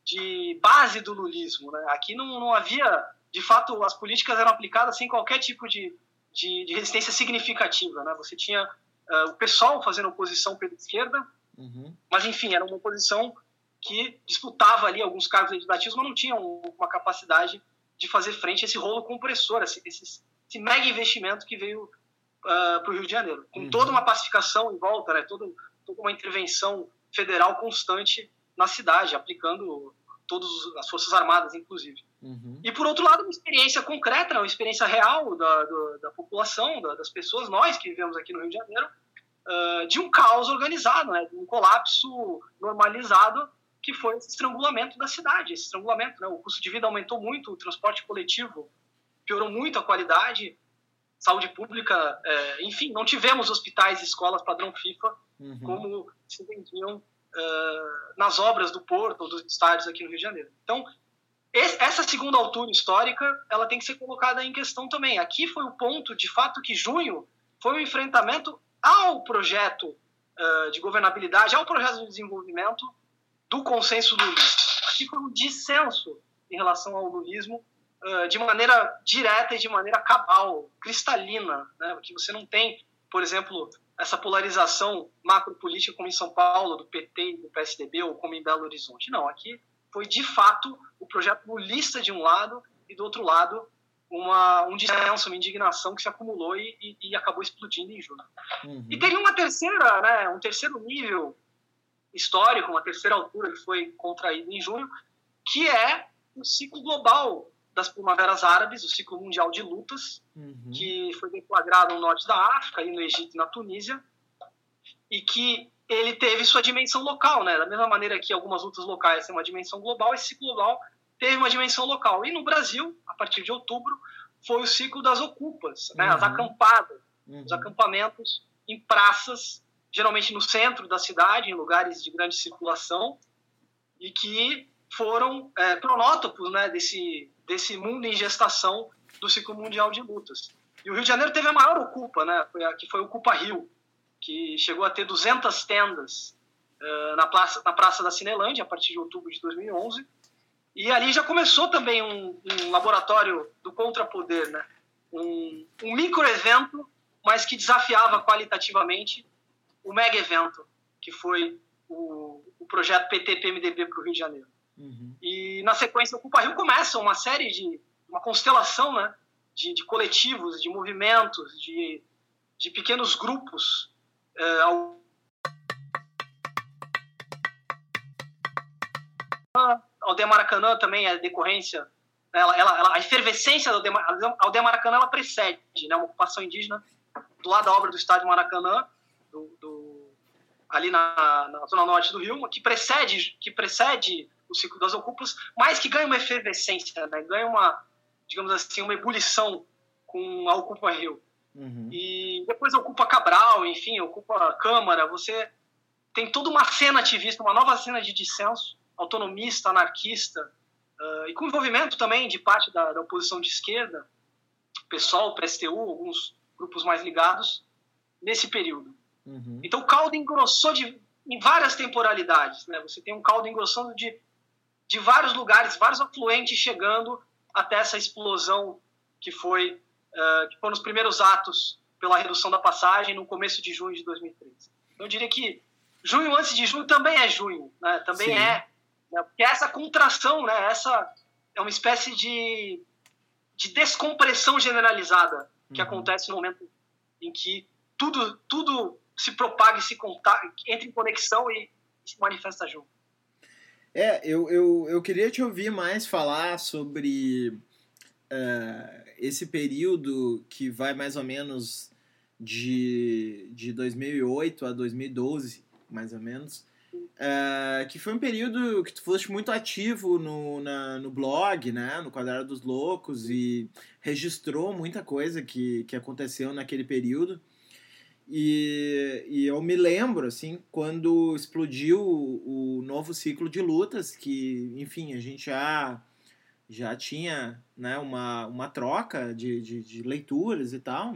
de base do lulismo, né? Aqui não, não havia, de fato, as políticas eram aplicadas sem qualquer tipo de, de, de resistência significativa, né? Você tinha uh, o pessoal fazendo oposição pela esquerda, uhum. mas enfim, era uma oposição que disputava ali alguns cargos legislativos, mas não tinha uma capacidade de fazer frente a esse rolo compressor, esse, esse, esse mega investimento que veio uh, para o Rio de Janeiro, com uhum. toda uma pacificação em volta, né, toda, toda uma intervenção federal constante na cidade, aplicando todas as forças armadas, inclusive. Uhum. E por outro lado, uma experiência concreta, né, uma experiência real da, da, da população, da, das pessoas, nós que vivemos aqui no Rio de Janeiro, uh, de um caos organizado, né, de um colapso normalizado que foi esse estrangulamento da cidade, esse estrangulamento, né, o custo de vida aumentou muito, o transporte coletivo piorou muito a qualidade, saúde pública, é, enfim, não tivemos hospitais e escolas padrão FIFA uhum. como se vendiam uh, nas obras do Porto ou dos estádios aqui no Rio de Janeiro. Então, essa segunda altura histórica ela tem que ser colocada em questão também. Aqui foi o ponto, de fato, que junho foi um enfrentamento ao projeto uh, de governabilidade, ao projeto de desenvolvimento do consenso lulista. Aqui foi um dissenso em relação ao lulismo uh, de maneira direta e de maneira cabal, cristalina, né? que você não tem, por exemplo, essa polarização macropolítica como em São Paulo, do PT e do PSDB, ou como em Belo Horizonte. Não, aqui foi de fato o projeto lulista de um lado e do outro lado uma, um dissenso, uma indignação que se acumulou e, e, e acabou explodindo em julho. Uhum. E teve uma terceira, né, um terceiro nível histórico, uma terceira altura que foi contraída em junho, que é o ciclo global das primaveras árabes, o ciclo mundial de lutas, uhum. que foi deflagrado no norte da África, e no Egito e na Tunísia, e que ele teve sua dimensão local, né? Da mesma maneira que algumas lutas locais têm uma dimensão global, esse ciclo global teve uma dimensão local. E no Brasil, a partir de outubro, foi o ciclo das ocupas, né? Uhum. As acampadas, uhum. os acampamentos em praças, geralmente no centro da cidade, em lugares de grande circulação, e que foram é, cronótopos né, desse, desse mundo em gestação do ciclo mundial de lutas. E o Rio de Janeiro teve a maior ocupa, né, que foi o Ocupa Rio, que chegou a ter 200 tendas uh, na, praça, na Praça da Cinelândia, a partir de outubro de 2011. E ali já começou também um, um laboratório do contrapoder, né? um, um microevento, mas que desafiava qualitativamente o mega evento, que foi o, o projeto PT-PMDB para o Rio de Janeiro. Uhum. E na sequência, o Ocupa Rio começa uma série de, uma constelação né, de, de coletivos, de movimentos, de, de pequenos grupos é, a aldeia Maracanã também é decorrência, ela, ela, ela, a efervescência da aldeia, aldeia Maracanã ela precede né, uma ocupação indígena do lado da obra do estádio Maracanã, do, do, ali na, na, zona norte do Rio, que precede, que precede o ciclo das ocupas, mas que ganha uma efervescência, né, ganha uma, digamos assim, uma ebulição com a Ocupa Rio. Uhum. E depois ocupa Cabral, enfim, ocupa Câmara. Você tem toda uma cena ativista, uma nova cena de dissenso, autonomista, anarquista, uh, e com envolvimento também de parte da, da oposição de esquerda, PSOL, PSTU, alguns grupos mais ligados, nesse período. Uhum. Então o caldo engrossou de, em várias temporalidades. Né? Você tem um caldo engrossando de, de vários lugares, vários afluentes chegando até essa explosão que foi uh, que foram os primeiros atos pela redução da passagem no começo de junho de 2013. Eu diria que junho antes de junho também é junho, né? também Sim. é. Né? Porque essa contração, né? essa é uma espécie de, de descompressão generalizada que uhum. acontece no momento em que tudo, tudo se propaga e se conta, entra em conexão e se manifesta junto. É, eu, eu, eu queria te ouvir mais falar sobre uh, esse período que vai mais ou menos de, de 2008 a 2012, mais ou menos, uh, que foi um período que tu foste muito ativo no, na, no blog, né, no Quadrado dos Loucos, e registrou muita coisa que, que aconteceu naquele período. E, e eu me lembro, assim, quando explodiu o, o novo ciclo de lutas, que, enfim, a gente já já tinha né, uma, uma troca de, de, de leituras e tal.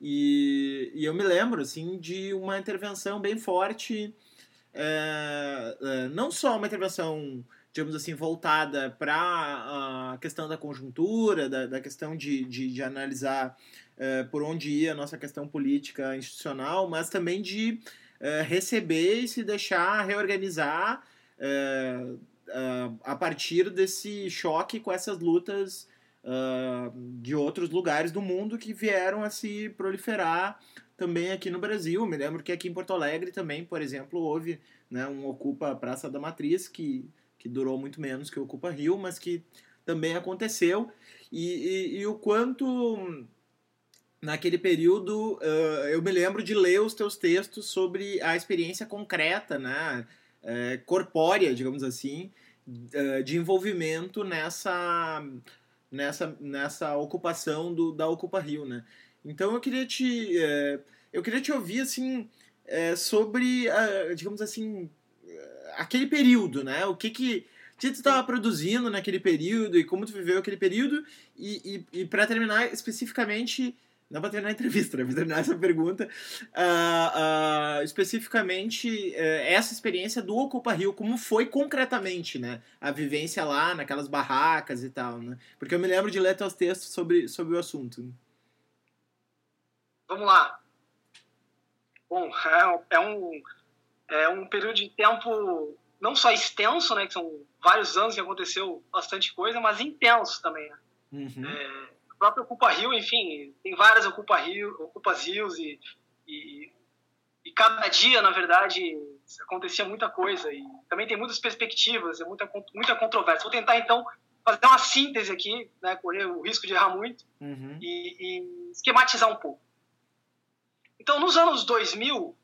E, e, eu me lembro assim de uma intervenção bem forte, é, é, não só uma intervenção, digamos assim, voltada para a questão da conjuntura, da, da questão de, de, de analisar é, por onde ia a nossa questão política institucional, mas também de é, receber e se deixar reorganizar é, uh, a partir desse choque com essas lutas de outros lugares do mundo que vieram a se proliferar também aqui no Brasil. Me lembro que aqui em Porto Alegre também, por exemplo, houve né, um Ocupa Praça da Matriz, que, que durou muito menos que o Ocupa Rio, mas que também aconteceu. E, e, e o quanto naquele período uh, eu me lembro de ler os teus textos sobre a experiência concreta, né? é, corpórea, digamos assim, é, de envolvimento nessa, nessa, nessa ocupação do, da Ocupa Rio, né? Então eu queria te, é, eu queria te ouvir, assim, é, sobre, digamos assim, aquele período, né? O que que, que tu estava produzindo naquele período e como tu viveu aquele período e, e, e para terminar especificamente não para terminar a entrevista, né? para terminar essa pergunta, uh, uh, especificamente uh, essa experiência do Ocupa Rio, como foi concretamente, né? A vivência lá, naquelas barracas e tal, né? Porque eu me lembro de ler teus textos sobre, sobre o assunto. Vamos lá. Bom, é, é, um, é um período de tempo não só extenso, né? Que são vários anos que aconteceu bastante coisa, mas intenso também, né? Uhum. É, o próprio Ocupa Rio, enfim, tem várias Ocupa Rio, Ocupas Rios e, e, e, cada dia, na verdade, acontecia muita coisa e também tem muitas perspectivas, é muita, muita controvérsia. Vou tentar, então, fazer uma síntese aqui, né, correr o risco de errar muito uhum. e, e esquematizar um pouco. Então, nos anos 2000,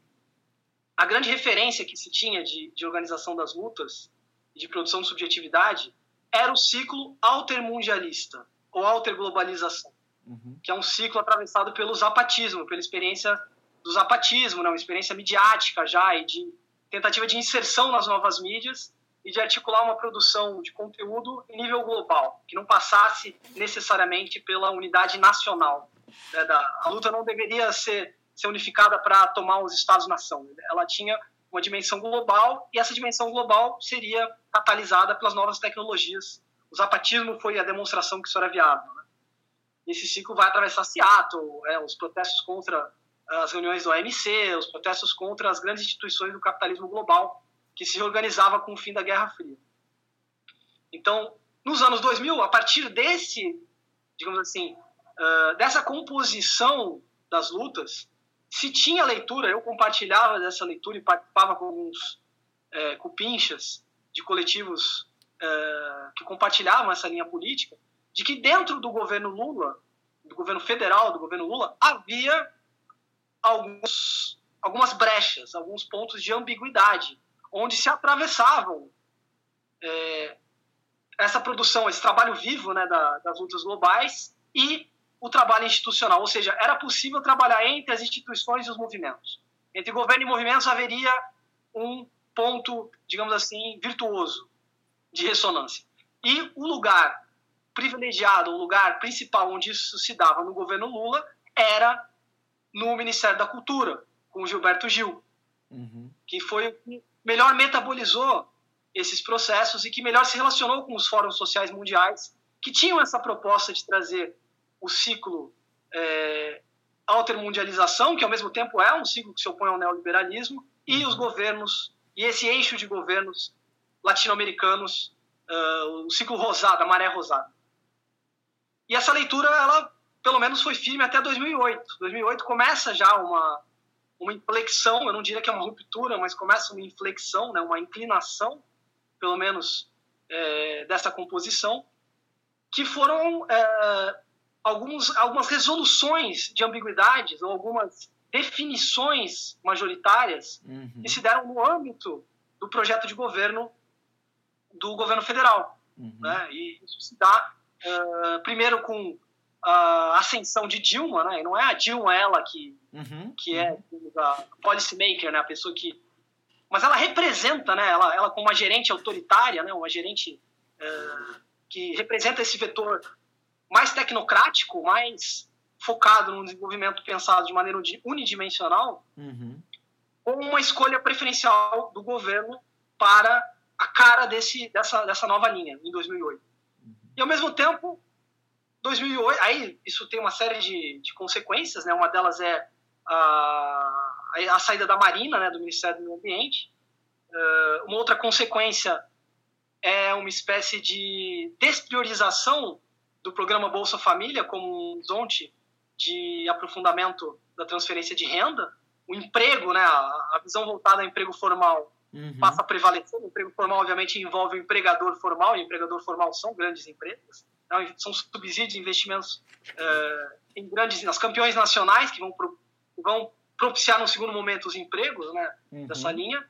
a grande referência que se tinha de, de organização das lutas e de produção de subjetividade era o ciclo altermundialista, ou alterglobalização, uhum. que é um ciclo atravessado pelo zapatismo, pela experiência do zapatismo, né, uma experiência midiática já e de tentativa de inserção nas novas mídias e de articular uma produção de conteúdo em nível global, que não passasse necessariamente pela unidade nacional. Né, da, a luta não deveria ser, ser unificada para tomar os Estados-nação. Ela tinha uma dimensão global e essa dimensão global seria catalisada pelas novas tecnologias o zapatismo foi a demonstração que isso era viável. Né? Esse ciclo vai atravessar Seattle, é, os protestos contra as reuniões do OMC, os protestos contra as grandes instituições do capitalismo global que se organizava com o fim da Guerra Fria. Então, nos anos 2000, a partir desse, digamos assim, uh, dessa composição das lutas, se tinha leitura, eu compartilhava dessa leitura e participava com alguns é, cupinchas de coletivos é, que compartilhavam essa linha política, de que dentro do governo Lula, do governo federal, do governo Lula, havia alguns, algumas brechas, alguns pontos de ambiguidade, onde se atravessavam é, essa produção, esse trabalho vivo né, da, das lutas globais e o trabalho institucional, ou seja, era possível trabalhar entre as instituições e os movimentos. Entre governo e movimentos haveria um ponto, digamos assim, virtuoso, de ressonância. E o lugar privilegiado, o lugar principal onde isso se dava no governo Lula era no Ministério da Cultura, com Gilberto Gil, uhum. que foi o que melhor metabolizou esses processos e que melhor se relacionou com os fóruns sociais mundiais, que tinham essa proposta de trazer o ciclo é, altermundialização, que ao mesmo tempo é um ciclo que se opõe ao neoliberalismo, e os governos, e esse eixo de governos latino-americanos, uh, o ciclo rosado, a maré rosada. E essa leitura, ela pelo menos foi firme até 2008. 2008 começa já uma, uma inflexão, eu não diria que é uma ruptura, mas começa uma inflexão, né, uma inclinação, pelo menos, é, dessa composição, que foram é, alguns, algumas resoluções de ambiguidades ou algumas definições majoritárias uhum. que se deram no âmbito do projeto de governo do governo federal. Uhum. Né? E isso se dá, uh, primeiro, com a ascensão de Dilma, né? E não é a Dilma ela que, uhum. que é a policymaker, né? A pessoa que... Mas ela representa, né? Ela, ela como uma gerente autoritária, né? Uma gerente uh, que representa esse vetor mais tecnocrático, mais focado no desenvolvimento pensado de maneira unidimensional, uhum. com uma escolha preferencial do governo para a cara desse, dessa, dessa nova linha, em 2008. Uhum. E, ao mesmo tempo, 2008, aí isso tem uma série de, de consequências, né? Uma delas é a, a saída da Marina, né, do Ministério do Meio Ambiente. Uh, uma outra consequência é uma espécie de despriorização do programa Bolsa Família como um horizonte de aprofundamento da transferência de renda. O emprego, né, a, visão voltada ao emprego formal uhum. passa a prevalecer. O emprego formal, obviamente, envolve o empregador formal, e o empregador formal são grandes empresas. Né, são subsídios investimentos uh, em grandes, nas campeões nacionais, que vão, pro, vão propiciar, no segundo momento, os empregos né, uhum. dessa linha.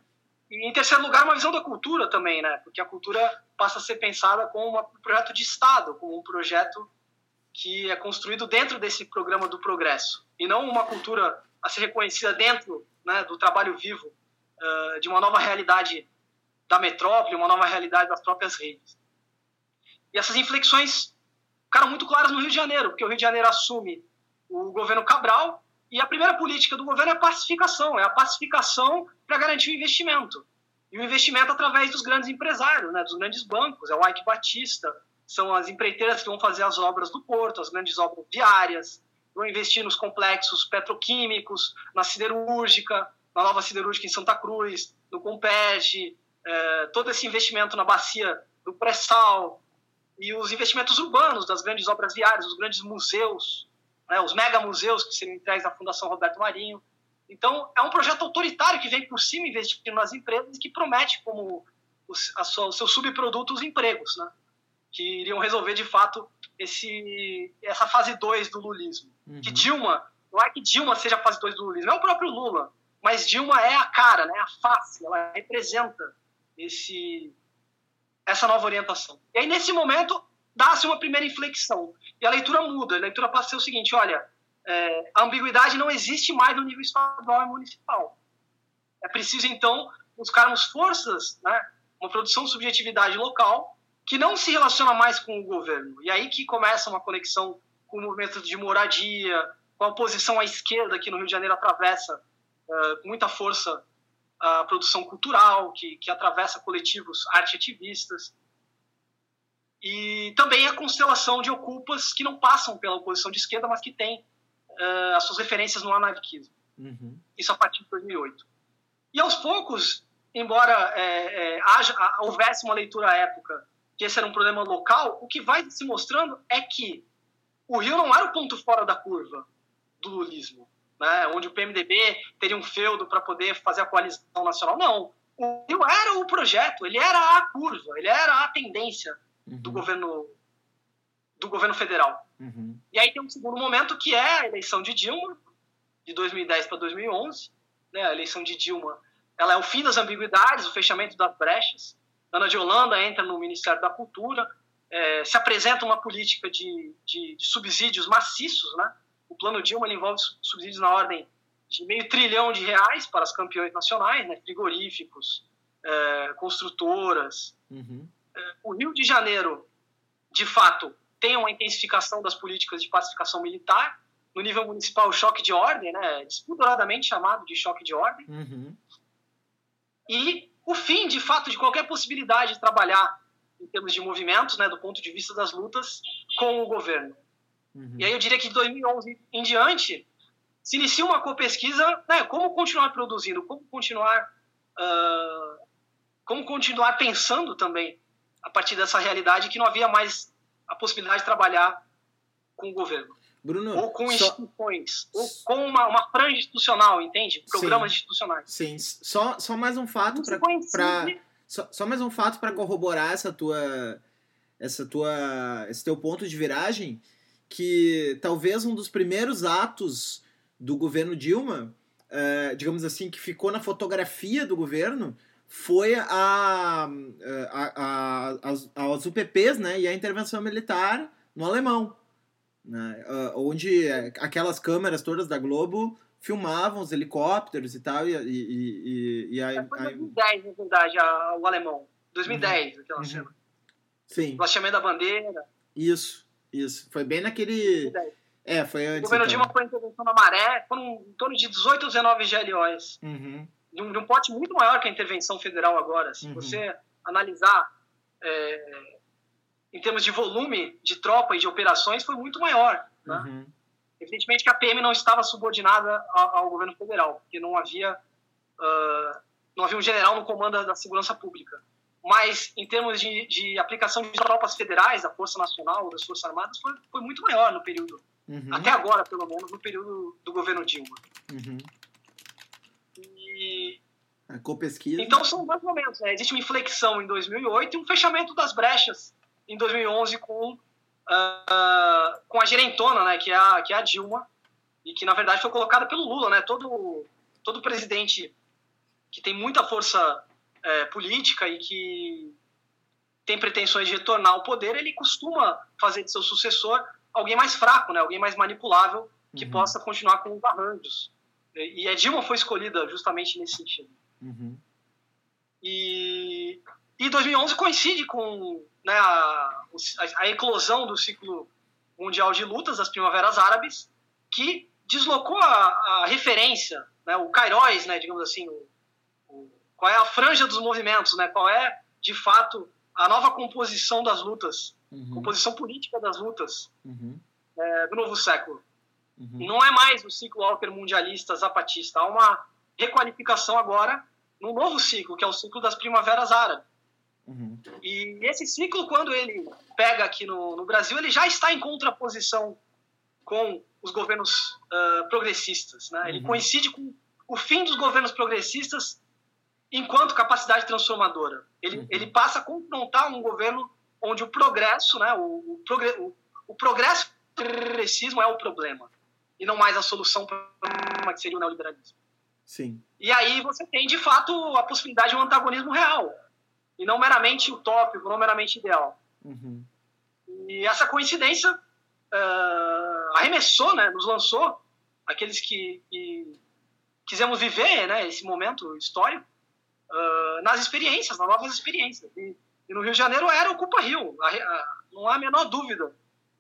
E, em terceiro lugar, uma visão da cultura também, né? Porque a cultura passa a ser pensada como um projeto de Estado, como um projeto que é construído dentro desse programa do progresso, e não uma cultura a ser reconhecida dentro né, do trabalho vivo uh, de uma nova realidade da metrópole, uma nova realidade das próprias redes. E essas inflexões ficaram muito claras no Rio de Janeiro, porque o Rio de Janeiro assume o governo Cabral, e a primeira política do governo é a pacificação, é a pacificação para garantir o investimento. E o investimento através dos grandes empresários, né, dos grandes bancos, é o Ike Batista, são as empreiteiras que vão fazer as obras do porto, as grandes obras viárias, vão investir nos complexos petroquímicos, na siderúrgica, na nova siderúrgica em Santa Cruz, no Compege, é, todo esse investimento na bacia do pré-sal. E os investimentos urbanos das grandes obras viárias, os grandes museus, né, os mega museus que seriam entregues à Fundação Roberto Marinho. Então, é um projeto autoritário que vem por cima investindo nas empresas e que promete como os, a sua, os seus subprodutos os empregos, né? que iriam resolver de fato esse, essa fase 2 do lulismo. Uhum. Que Dilma, não é que Dilma seja a fase 2 do lulismo, é o próprio Lula, mas Dilma é a cara, né, a face, ela representa esse, essa nova orientação. E aí, nesse momento, dá-se uma primeira inflexão. E a leitura muda. A leitura passa a ser o seguinte: olha, é, a ambiguidade não existe mais no nível estadual e municipal. É preciso, então, buscarmos forças, né, uma produção de subjetividade local que não se relaciona mais com o governo. E aí que começa uma conexão com o movimento de moradia, com a oposição à esquerda que no Rio de Janeiro atravessa uh, com muita força a produção cultural, que, que atravessa coletivos arte-ativistas. E também a constelação de ocupas que não passam pela oposição de esquerda, mas que têm uh, as suas referências no anarquismo. Uhum. Isso a partir de 2008. E aos poucos, embora é, é, haja, houvesse uma leitura à época que esse era um problema local, o que vai se mostrando é que o Rio não era o ponto fora da curva do lulismo, né? onde o PMDB teria um feudo para poder fazer a coalizão nacional. Não. O Rio era o projeto, ele era a curva, ele era a tendência uhum. do governo do governo federal. Uhum. E aí tem um segundo momento que é a eleição de Dilma, de 2010 para 2011. Né? A eleição de Dilma ela é o fim das ambiguidades, o fechamento das brechas. Ana de Holanda entra no Ministério da Cultura, é, se apresenta uma política de, de, de, subsídios maciços, né? O plano Dilma envolve subsídios na ordem de meio trilhão de reais para as campeões nacionais, né? frigoríficos, é, construtoras. Uhum. É, o Rio de Janeiro, de fato, tem uma intensificação das políticas de pacificação militar. No nível municipal, choque de ordem, né? despudoradamente chamado de choque de ordem. Uhum. E o fim, de fato, de qualquer possibilidade de trabalhar em termos de movimentos, né, do ponto de vista das lutas, com o governo. Uhum. E aí eu diria que de 2011 em diante, se inicia uma co-pesquisa, né, como continuar produzindo, como continuar, uh, como continuar pensando também a partir dessa realidade que não havia mais a possibilidade de trabalhar com o governo. Bruno, ou com instituições, só... ou com uma, uma franja institucional, entende? Programas sim, institucionais. Sim, só, só mais um fato para só, só mais um fato para corroborar essa tua essa tua esse teu ponto de viragem que talvez um dos primeiros atos do governo Dilma, uh, digamos assim, que ficou na fotografia do governo, foi a, a, a, as, as UPPs né, e a intervenção militar no alemão, né, uh, onde aquelas câmeras todas da Globo filmavam os helicópteros e tal. E, e, e, e aí, foi 2010, na verdade, o alemão. 2010, uhum. aquela uhum. cena. Sim. O chamamento da bandeira. Isso, isso. Foi bem naquele. 2010. É, foi antes. O governo então. Dilma foi intervenção na maré, foram em torno de 18 ou 19 GLOs. Uhum. De, um, de um pote muito maior que a intervenção federal agora. Se uhum. você analisar é, em termos de volume de tropa e de operações, foi muito maior. Né? Uhum. Evidentemente que a PM não estava subordinada ao, ao governo federal, porque não havia, uh, não havia um general no comando da segurança pública. Mas, em termos de, de aplicação de tropas federais, da Força Nacional, das Forças Armadas, foi, foi muito maior no período Uhum. Até agora, pelo menos, no período do governo Dilma. Uhum. E... A pesquisa Então são dois momentos. Né? Existe uma inflexão em 2008 e um fechamento das brechas em 2011 com, uh, com a gerentona, né? que, é a, que é a Dilma, e que na verdade foi colocada pelo Lula. Né? Todo, todo presidente que tem muita força é, política e que tem pretensões de retornar ao poder, ele costuma fazer de seu sucessor alguém mais fraco, né? alguém mais manipulável que uhum. possa continuar com os arranjos. E a Dilma foi escolhida justamente nesse sentido. Uhum. E, e 2011 coincide com né, a, a, eclosão do ciclo mundial de lutas das primaveras árabes, que deslocou a, a referência, né, o Kairos, né, digamos assim, o, o, qual é a franja dos movimentos, né, qual é, de fato, a nova composição das lutas uhum. composição política das lutas uhum. é, do novo século. Uhum. Não é mais o ciclo altermundialista zapatista, há uma requalificação agora no novo ciclo, que é o ciclo das primaveras árabes. Uhum. E esse ciclo, quando ele pega aqui no, no, Brasil, ele já está em contraposição com os governos uh, progressistas. Né? Ele uhum. coincide com o fim dos governos progressistas enquanto capacidade transformadora. Ele, uhum. ele passa a confrontar um governo onde o progresso, né, o, o, progre, o, o progresso progressismo é o problema e não mais a solução para que seria o neoliberalismo. Sim. E aí você tem, de fato, a possibilidade de um antagonismo real e não meramente utópico, não meramente ideal. Uhum. E essa coincidência uh, arremessou, né, nos lançou aqueles que, que quisemos viver né, esse momento histórico uh, nas experiências, nas novas experiências. E, e no Rio de Janeiro era o Culpa Rio. Não há a menor dúvida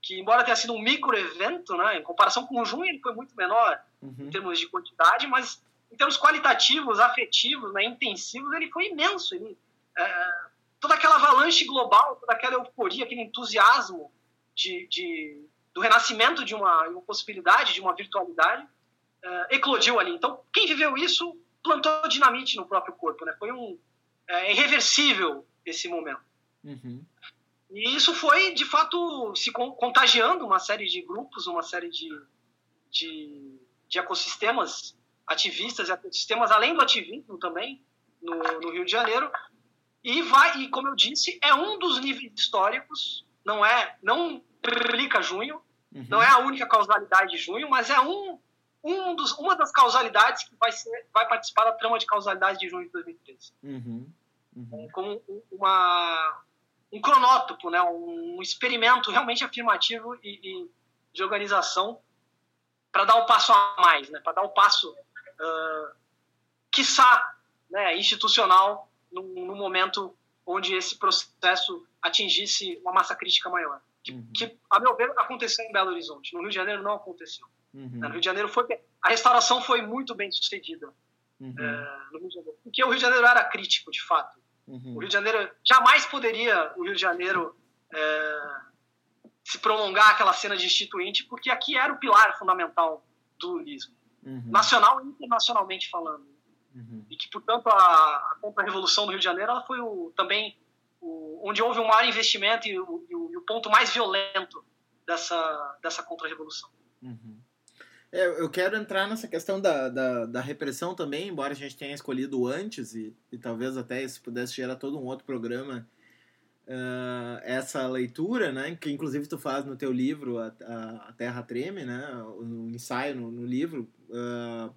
que, embora tenha sido um micro-evento, né, em comparação com o junho, ele foi muito menor uhum. em termos de quantidade, mas em termos qualitativos, afetivos, né, intensivos, ele foi imenso. Ele, é, toda aquela avalanche global, toda aquela euforia, aquele entusiasmo de, de do renascimento de uma, uma, possibilidade, de uma virtualidade, é, eclodiu ali. Então, quem viveu isso plantou dinamite no próprio corpo. Né? Foi um é, irreversível esse momento. Uhum. E isso foi, de fato, se contagiando uma série de grupos, uma série de, de, de ecossistemas ativistas, ecossistemas além do ativismo também, no, no, Rio de Janeiro. E vai, e como eu disse, é um dos níveis históricos, não é, não explica junho, uhum. não é a única causalidade de junho, mas é um, um dos, uma das causalidades que vai, ser, vai participar da trama de causalidade de junho de 2013. Uhum uhum. como uma, um cronótipo, né? um experimento realmente afirmativo e, e de organização para dar um passo a mais, né? para dar um passo, uh, quiçá, né? institucional, no, no momento onde esse processo atingisse uma massa crítica maior. Que, uhum. que, a meu ver, aconteceu em Belo Horizonte. No Rio de Janeiro não aconteceu. Uhum. No Rio de Janeiro foi a restauração foi muito bem sucedida. Uhum. É, no Rio de Janeiro, porque o Rio de Janeiro era crítico, de fato. Uhum. O Rio de Janeiro jamais poderia o Rio de Janeiro é, se prolongar aquela cena de instituinte, porque aqui era o pilar fundamental do lulismo. uhum. nacional e internacionalmente falando. Uhum. E que, portanto, a, a contra-revolução do Rio de Janeiro ela foi o, também o, onde houve um maior investimento e o, e o, e o ponto mais violento dessa, dessa contra-revolução. Uhum. É, eu quero entrar nessa questão da, da, da, repressão também, embora a gente tenha escolhido antes e, e talvez até isso pudesse gerar todo um outro programa uh, essa leitura, né, que inclusive tu faz no teu livro A, a, Terra Treme, né, um ensaio no, no livro, uh,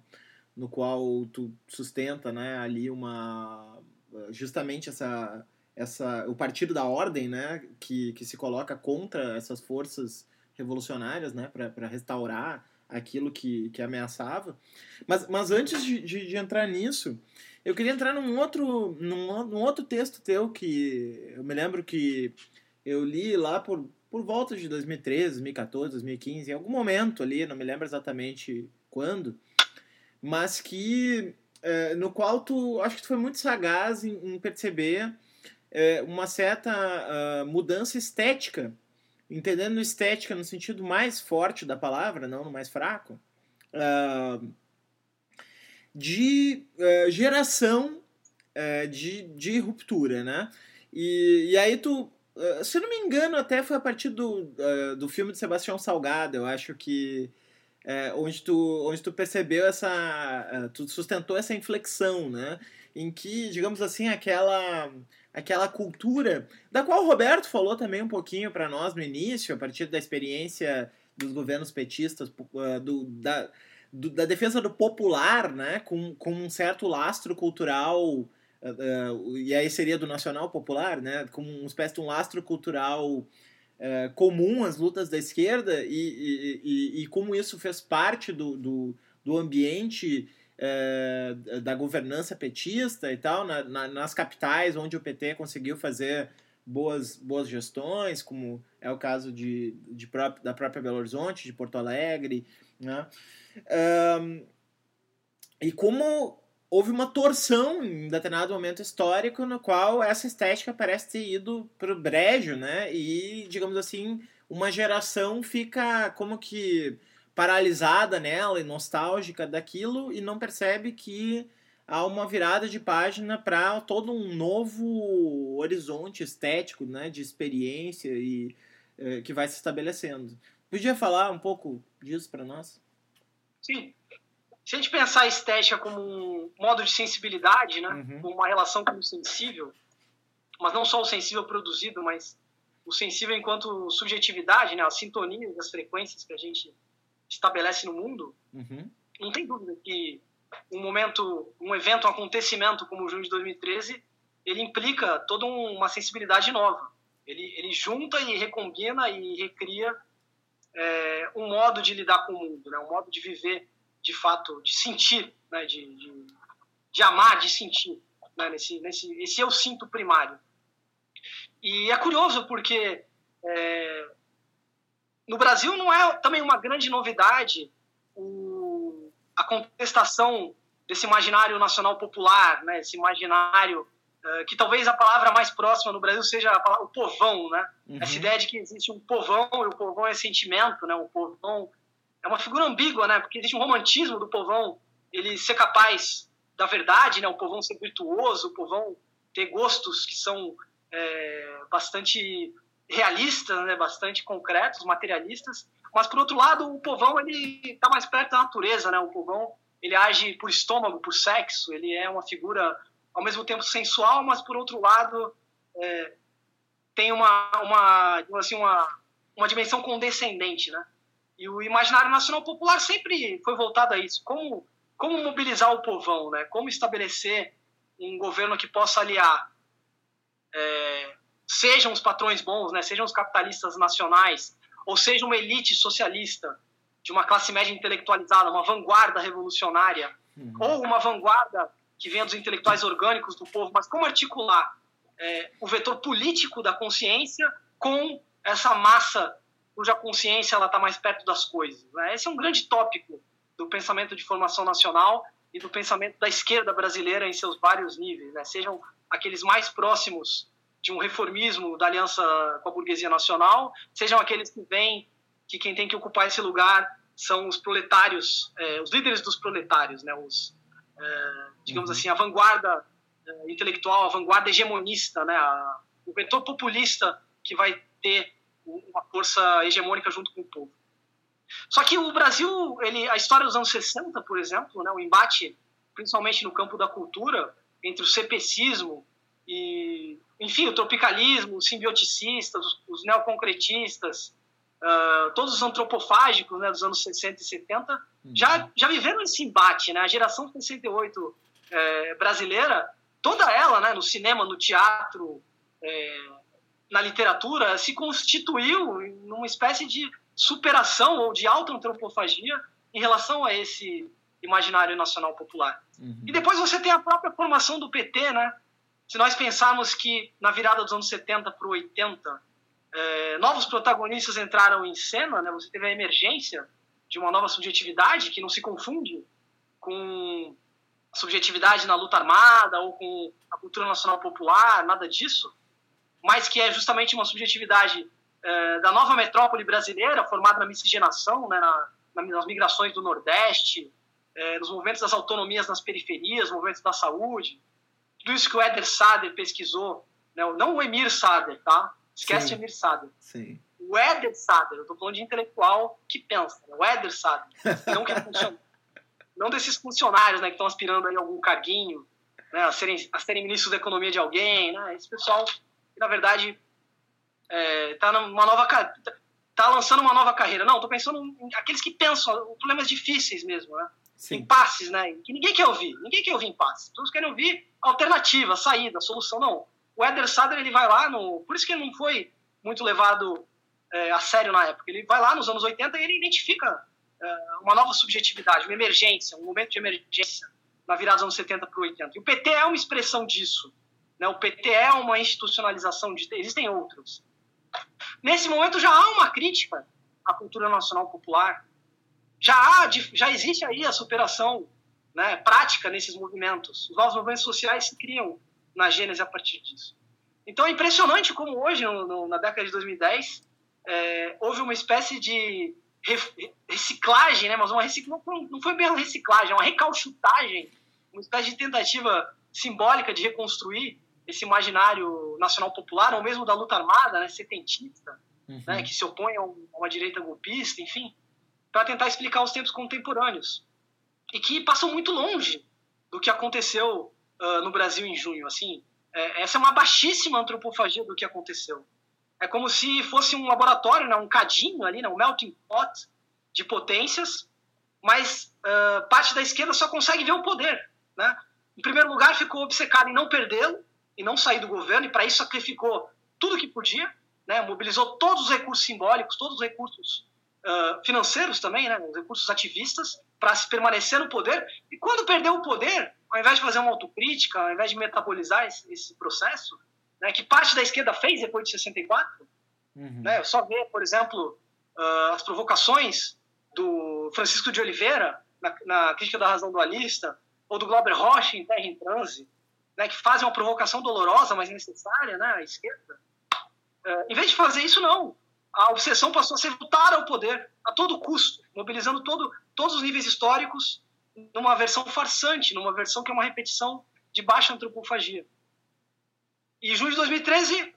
no qual tu sustenta né, ali uma justamente essa essa o partido da ordem né que, que se coloca contra essas forças revolucionárias né para restaurar aquilo que, que ameaçava. Mas, mas antes de, de, de entrar nisso, eu queria entrar num outro, num, num, outro texto teu que eu me lembro que eu li lá por, por volta de 2013, 2014, 2015, em algum momento ali, não me lembro exatamente quando, mas que é, no qual tu acho que tu foi muito sagaz em, em perceber é, uma certa uh, mudança estética entendendo estética no sentido mais forte da palavra, não no mais fraco, uh, de uh, geração uh, de, de ruptura, né? E, e aí tu, se eu não me engano, até foi a partir do, do filme de Sebastião Salgado, eu acho que onde, tu, onde tu percebeu essa, tu sustentou essa inflexão, né? Em que, digamos assim, aquela aquela cultura da qual o Roberto falou também um pouquinho para nós no início, a partir da experiência dos governos petistas, uh, do, da, do, da defesa do popular, né, com, com um certo lastro cultural, uh, uh, e aí seria do nacional popular, né, com uma espécie de um lastro cultural comum às lutas da esquerda, e, e, e, e como isso fez parte do, do, do ambiente da governança petista e tal, na, na, nas capitais onde o PT conseguiu fazer boas, boas gestões, como é o caso de, de pró da própria Belo Horizonte, de Porto Alegre, né? Um, e como houve uma torção em determinado momento histórico no qual essa estética parece ter ido para o brejo, né? E, digamos assim, uma geração fica como que paralisada nela e nostálgica daquilo e não percebe que há uma virada de página para todo um novo horizonte estético, né, de experiência e eh, que vai se estabelecendo. Podia falar um pouco disso para nós? Sim. Se a gente pensar a estética como um modo de sensibilidade, né, uhum. como uma relação com o sensível, mas não só o sensível produzido, mas o sensível enquanto subjetividade, né, a sintonia das frequências que a gente estabelece no mundo, uhum. não tem dúvida que um momento, um evento, um acontecimento como o junho de 2013, ele implica toda uma sensibilidade nova. Ele, ele junta e recombina e recria é, um modo de lidar com o mundo, né? um modo de viver, de fato, de sentir, né? de, de, de amar, de sentir. Né? Nesse, nesse, esse eu sinto primário. E é curioso porque é, no Brasil não é também uma grande novidade o, a contestação desse imaginário nacional popular, né? Esse imaginário uh, que talvez a palavra mais próxima no Brasil seja a palavra, o povão, né? Uhum. Essa ideia de que existe um povão e o povão é sentimento, né? O povão é uma figura ambígua, né? Porque existe um romantismo do povão, ele ser capaz da verdade, né? O povão ser virtuoso, o povão ter gostos que são é, bastante realistas, né, bastante concretos, materialistas, mas por outro lado o povão ele está mais perto da natureza, né? O povão ele age por estômago, por sexo, ele é uma figura ao mesmo tempo sensual, mas por outro lado é, tem uma uma assim uma uma dimensão condescendente, né? E o imaginário nacional popular sempre foi voltado a isso, como como mobilizar o povão, né? Como estabelecer um governo que possa aliar é, sejam os patrões bons, né, sejam os capitalistas nacionais, ou seja uma elite socialista de uma classe média intelectualizada, uma vanguarda revolucionária, uhum. ou uma vanguarda que venha dos intelectuais orgânicos do povo, mas como articular é, o vetor político da consciência com essa massa cuja consciência ela está mais perto das coisas. Né? Esse é um grande tópico do pensamento de formação nacional e do pensamento da esquerda brasileira em seus vários níveis, né? sejam aqueles mais próximos de um reformismo da aliança com a burguesia nacional, sejam aqueles que veem que quem tem que ocupar esse lugar são os proletários, é, os líderes dos proletários, né? Os, é, digamos uhum. assim, a vanguarda é, intelectual, a vanguarda hegemonista, né? A, o vetor populista que vai ter uma força hegemônica junto com o povo. Só que o Brasil, ele, a história dos anos 60, por exemplo, né, o embate, principalmente no campo da cultura, entre o cepecismo e, enfim, o tropicalismo, os simbioticistas, os, os neoconcretistas, uh, todos os antropofágicos né, dos anos 60 e 70, uhum. já, já viveram esse embate. Né? A geração 68 é, brasileira, toda ela, né, no cinema, no teatro, é, na literatura, se constituiu numa espécie de superação ou de auto-antropofagia em relação a esse imaginário nacional popular. Uhum. E depois você tem a própria formação do PT, né? Se nós pensarmos que na virada dos anos 70 para o 80, é, novos protagonistas entraram em cena, né? Você teve a emergência de uma nova subjetividade que não se confunde com subjetividade na luta armada ou com a cultura nacional popular, nada disso, mas que é justamente uma subjetividade é, da nova metrópole brasileira, formada na miscigenação, né, na, nas migrações do Nordeste, é, nos movimentos das autonomias nas periferias, movimentos da saúde. Tudo isso que o Eder Sader pesquisou, né, não o Emir Sader, tá? Esquece Sim. Emir Sader. Sim. O Eder Sader, eu estou falando de intelectual que pensa, né? o Eder Sader, não que é funcionário. não desses funcionários né, que estão aspirando aí algum carguinho, né, a, serem, a serem ministros da economia de alguém, né? esse pessoal que, na verdade, é, tá numa nova tá lançando uma nova carreira. Não, tô pensando em aqueles que pensam problemas difíceis mesmo, né? Sim. Impasses, né? Que ninguém quer ouvir. Ninguém quer ouvir impasses. Todos querem ouvir alternativa, saída, solução. Não. O Eder Sader, ele vai lá no... Por isso que ele não foi muito levado é, a sério na época. Ele vai lá nos anos 80 e ele identifica é, uma nova subjetividade, uma emergência, um momento de emergência na virada dos anos 70 para o 80. E o PT é uma expressão disso. Né? O PT é uma institucionalização de... Existem outros. Nesse momento já há uma crítica à cultura nacional popular, já há, já existe aí a superação né, prática nesses movimentos. Os novos movimentos sociais se criam na Gênese a partir disso. Então é impressionante como hoje, no, no, na década de 2010, é, houve uma espécie de reciclagem, né, mas uma reciclagem, não foi bem uma reciclagem, é uma recalchutagem, uma espécie de tentativa simbólica de reconstruir esse imaginário nacional popular, ou mesmo da luta armada, né, setentista, uhum. né, que se opõe a, uma direita golpista, enfim, para tentar explicar os tempos contemporâneos. E que passam muito longe do que aconteceu uh, no Brasil em junho. Assim, é, essa é uma baixíssima antropofagia do que aconteceu. É como se fosse um laboratório, né, um cadinho ali, né, um melting pot de potências, mas uh, parte da esquerda só consegue ver o poder. Né? Em primeiro lugar, ficou obcecado em não perdê-lo, e não sair do governo, e para isso sacrificou tudo que podia, né, mobilizou todos os recursos simbólicos, todos os recursos uh, financeiros também, né, os recursos ativistas, para se permanecer no poder. E quando perdeu o poder, ao invés de fazer uma autocrítica, ao invés de metabolizar esse, esse processo, né, que parte da esquerda fez depois de 64, uhum. né, só ver, por exemplo, uh, as provocações do Francisco de Oliveira na, na crítica da razão dualista, ou do Glauber Rocha em Terra em Transe, né, que fazem uma provocação dolorosa, mas necessária, né, à esquerda. É, em vez de fazer isso, não. A obsessão passou a ser lutar ao poder a todo custo, mobilizando todo, todos os níveis históricos numa versão farsante, numa versão que é uma repetição de baixa antropofagia. E junho de 2013,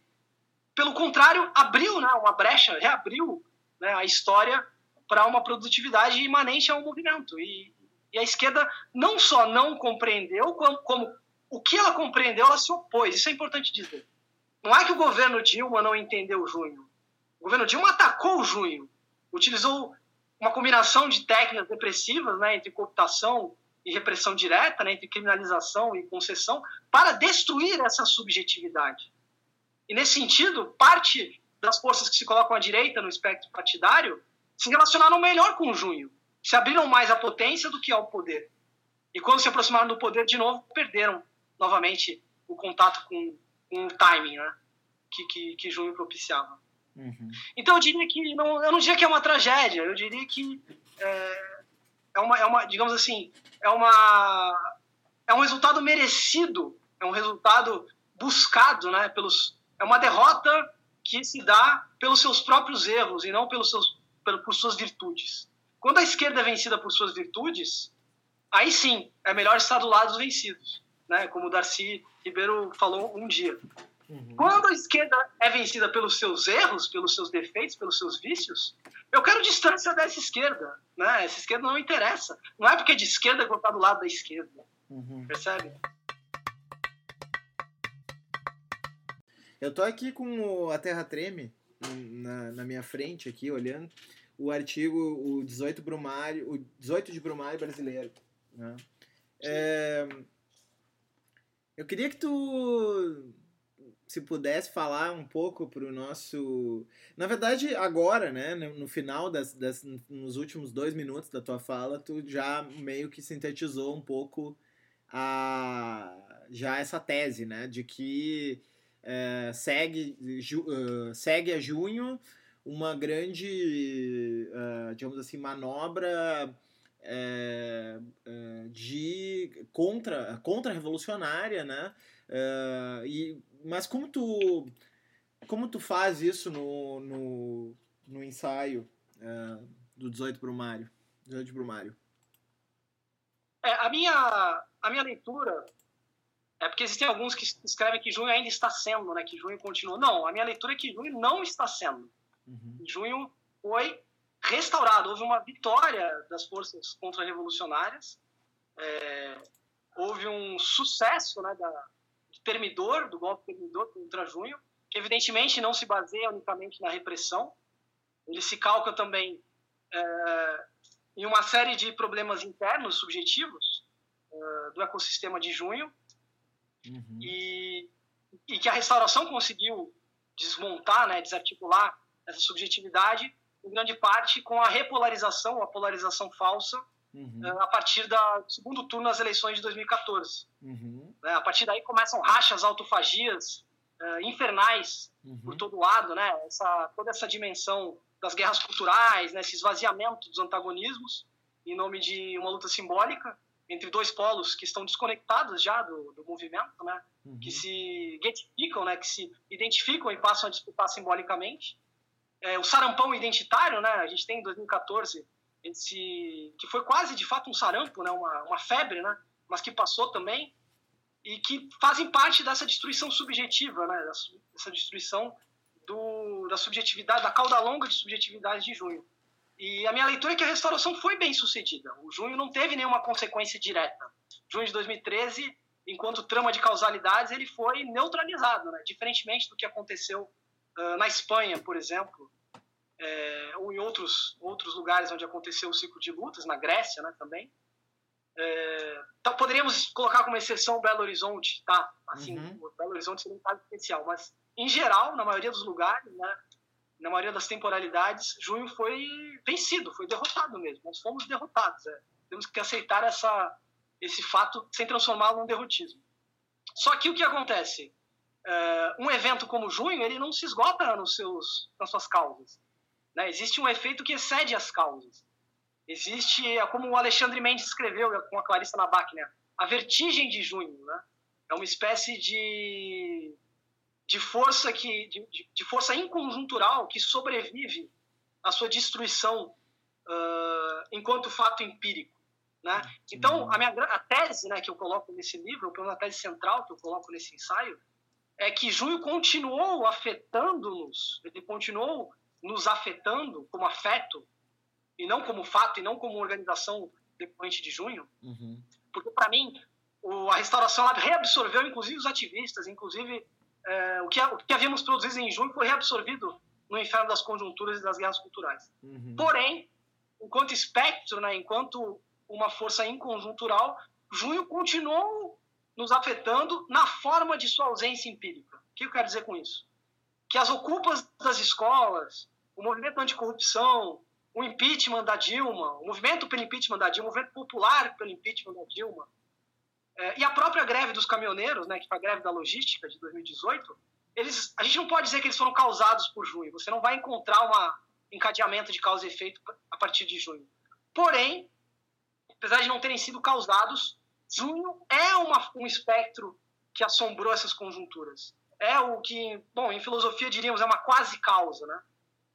pelo contrário, abriu né, uma brecha, reabriu né, a história para uma produtividade imanente ao movimento. E, e, a esquerda não só não compreendeu, como, como o que ela compreendeu, ela se opôs. Isso é importante dizer. Não é que o governo Dilma não entendeu junho. O governo Dilma atacou o junho. Utilizou uma combinação de técnicas repressivas, né, entre cooptação e repressão direta, né, entre criminalização e concessão, para destruir essa subjetividade. E nesse sentido, parte das forças que se colocam à direita no espectro partidário se relacionaram melhor com o junho, se abriram mais à potência do que ao poder. E quando se aproximaram do poder de novo, perderam novamente o contato com, com o timing, né? Que, que, que junho propiciava. Uhum. Então eu diria que não, eu não diria que é uma tragédia, eu diria que é, é, uma, é uma, digamos assim, é uma é um resultado merecido, é um resultado buscado, né? Pelos é uma derrota que se dá pelos seus próprios erros e não pelos seus por suas virtudes. Quando a esquerda é vencida por suas virtudes, aí sim é melhor estar do lado dos vencidos, né? Como o Darcy Ribeiro falou um dia. Uhum. Quando a esquerda é vencida pelos seus erros, pelos seus defeitos, pelos seus vícios, eu quero distância dessa esquerda. Né? Essa esquerda não interessa. Não é porque é de esquerda que eu estou do lado da esquerda. Uhum. Percebe? Eu tô aqui com a Terra Treme na, na minha frente aqui, olhando o artigo o 18 Brumário, o 18 de Brumário brasileiro, né? É, eu queria que tu se pudesse falar um pouco para o nosso. Na verdade, agora, né, no final das, das, nos últimos dois minutos da tua fala, tu já meio que sintetizou um pouco a já essa tese, né, de que é, segue ju, uh, segue a junho uma grande, uh, digamos assim, manobra é, de contra contra revolucionária, né? Mas como tu como tu faz isso no, no, no ensaio uh, do 18 Brumário? 18 Brumário. É, a minha a minha leitura é porque existem alguns que escrevem que junho ainda está sendo, né? Que junho continua. Não, a minha leitura é que junho não está sendo. Uhum. Junho foi restaurado. Houve uma vitória das forças contra-revolucionárias. É, houve um sucesso né, da, do golpe termidor contra Junho, que evidentemente não se baseia unicamente na repressão, ele se calca também é, em uma série de problemas internos, subjetivos, é, do ecossistema de Junho, uhum. e, e que a restauração conseguiu desmontar, né, desarticular essa subjetividade, em grande parte com a repolarização, a polarização falsa, uhum. uh, a partir do segundo turno das eleições de 2014. Uhum. Uh, a partir daí começam rachas, autofagias uh, infernais uhum. por todo lado, né? Essa, toda essa dimensão das guerras culturais, né? esse esvaziamento dos antagonismos em nome de uma luta simbólica entre dois polos que estão desconectados já do, do movimento, né? Uhum. Que se identificam, né? Que se identificam e passam a disputar simbolicamente. É, o sarampão identitário, né? A gente tem em 2014 esse que foi quase de fato um sarampo, né, uma, uma febre, né, mas que passou também e que fazem parte dessa destruição subjetiva, né, dessa destruição do, da subjetividade, da cauda longa de subjetividade de junho. E a minha leitura é que a restauração foi bem sucedida. O junho não teve nenhuma consequência direta. Junho de 2013, enquanto trama de causalidades, ele foi neutralizado, né? diferentemente do que aconteceu uh, na Espanha, por exemplo, é, ou em outros, outros lugares onde aconteceu o ciclo de lutas, na Grécia né, também. É, então, poderíamos colocar como exceção Belo Horizonte, tá? Assim, uhum. Belo Horizonte seria um caso especial, mas em geral, na maioria dos lugares, né, na maioria das temporalidades, junho foi vencido, foi derrotado mesmo. Nós fomos derrotados. É. Temos que aceitar essa, esse fato sem transformá-lo num derrotismo. Só que o que acontece? É, um evento como junho, ele não se esgota nos seus, nas suas causas. Né? Existe um efeito que excede as causas. Existe, é como o Alexandre Mendes escreveu com a Clarissa Nabac, né? a vertigem de junho. Né? É uma espécie de, de força que de, de força inconjuntural que sobrevive à sua destruição uh, enquanto fato empírico. Né? Então, a, minha, a tese né, que eu coloco nesse livro, pelo a tese central que eu coloco nesse ensaio, é que junho continuou afetando-nos, ele continuou nos afetando como afeto, e não como fato, e não como organização depoente de junho, uhum. porque para mim o, a restauração ela reabsorveu inclusive os ativistas, inclusive é, o, que, o que havíamos produzido em junho foi reabsorvido no inferno das conjunturas e das guerras culturais. Uhum. Porém, enquanto espectro, né, enquanto uma força inconjuntural, junho continuou nos afetando na forma de sua ausência empírica. O que eu quero dizer com isso? que as ocupas das escolas, o movimento anticorrupção, o impeachment da Dilma, o movimento pelo impeachment da Dilma, o movimento popular pelo impeachment da Dilma, é, e a própria greve dos caminhoneiros, né, que foi a greve da logística de 2018, eles, a gente não pode dizer que eles foram causados por junho. Você não vai encontrar um encadeamento de causa e efeito a partir de junho. Porém, apesar de não terem sido causados, junho é uma, um espectro que assombrou essas conjunturas é o que, bom, em filosofia diríamos é uma quase causa, né?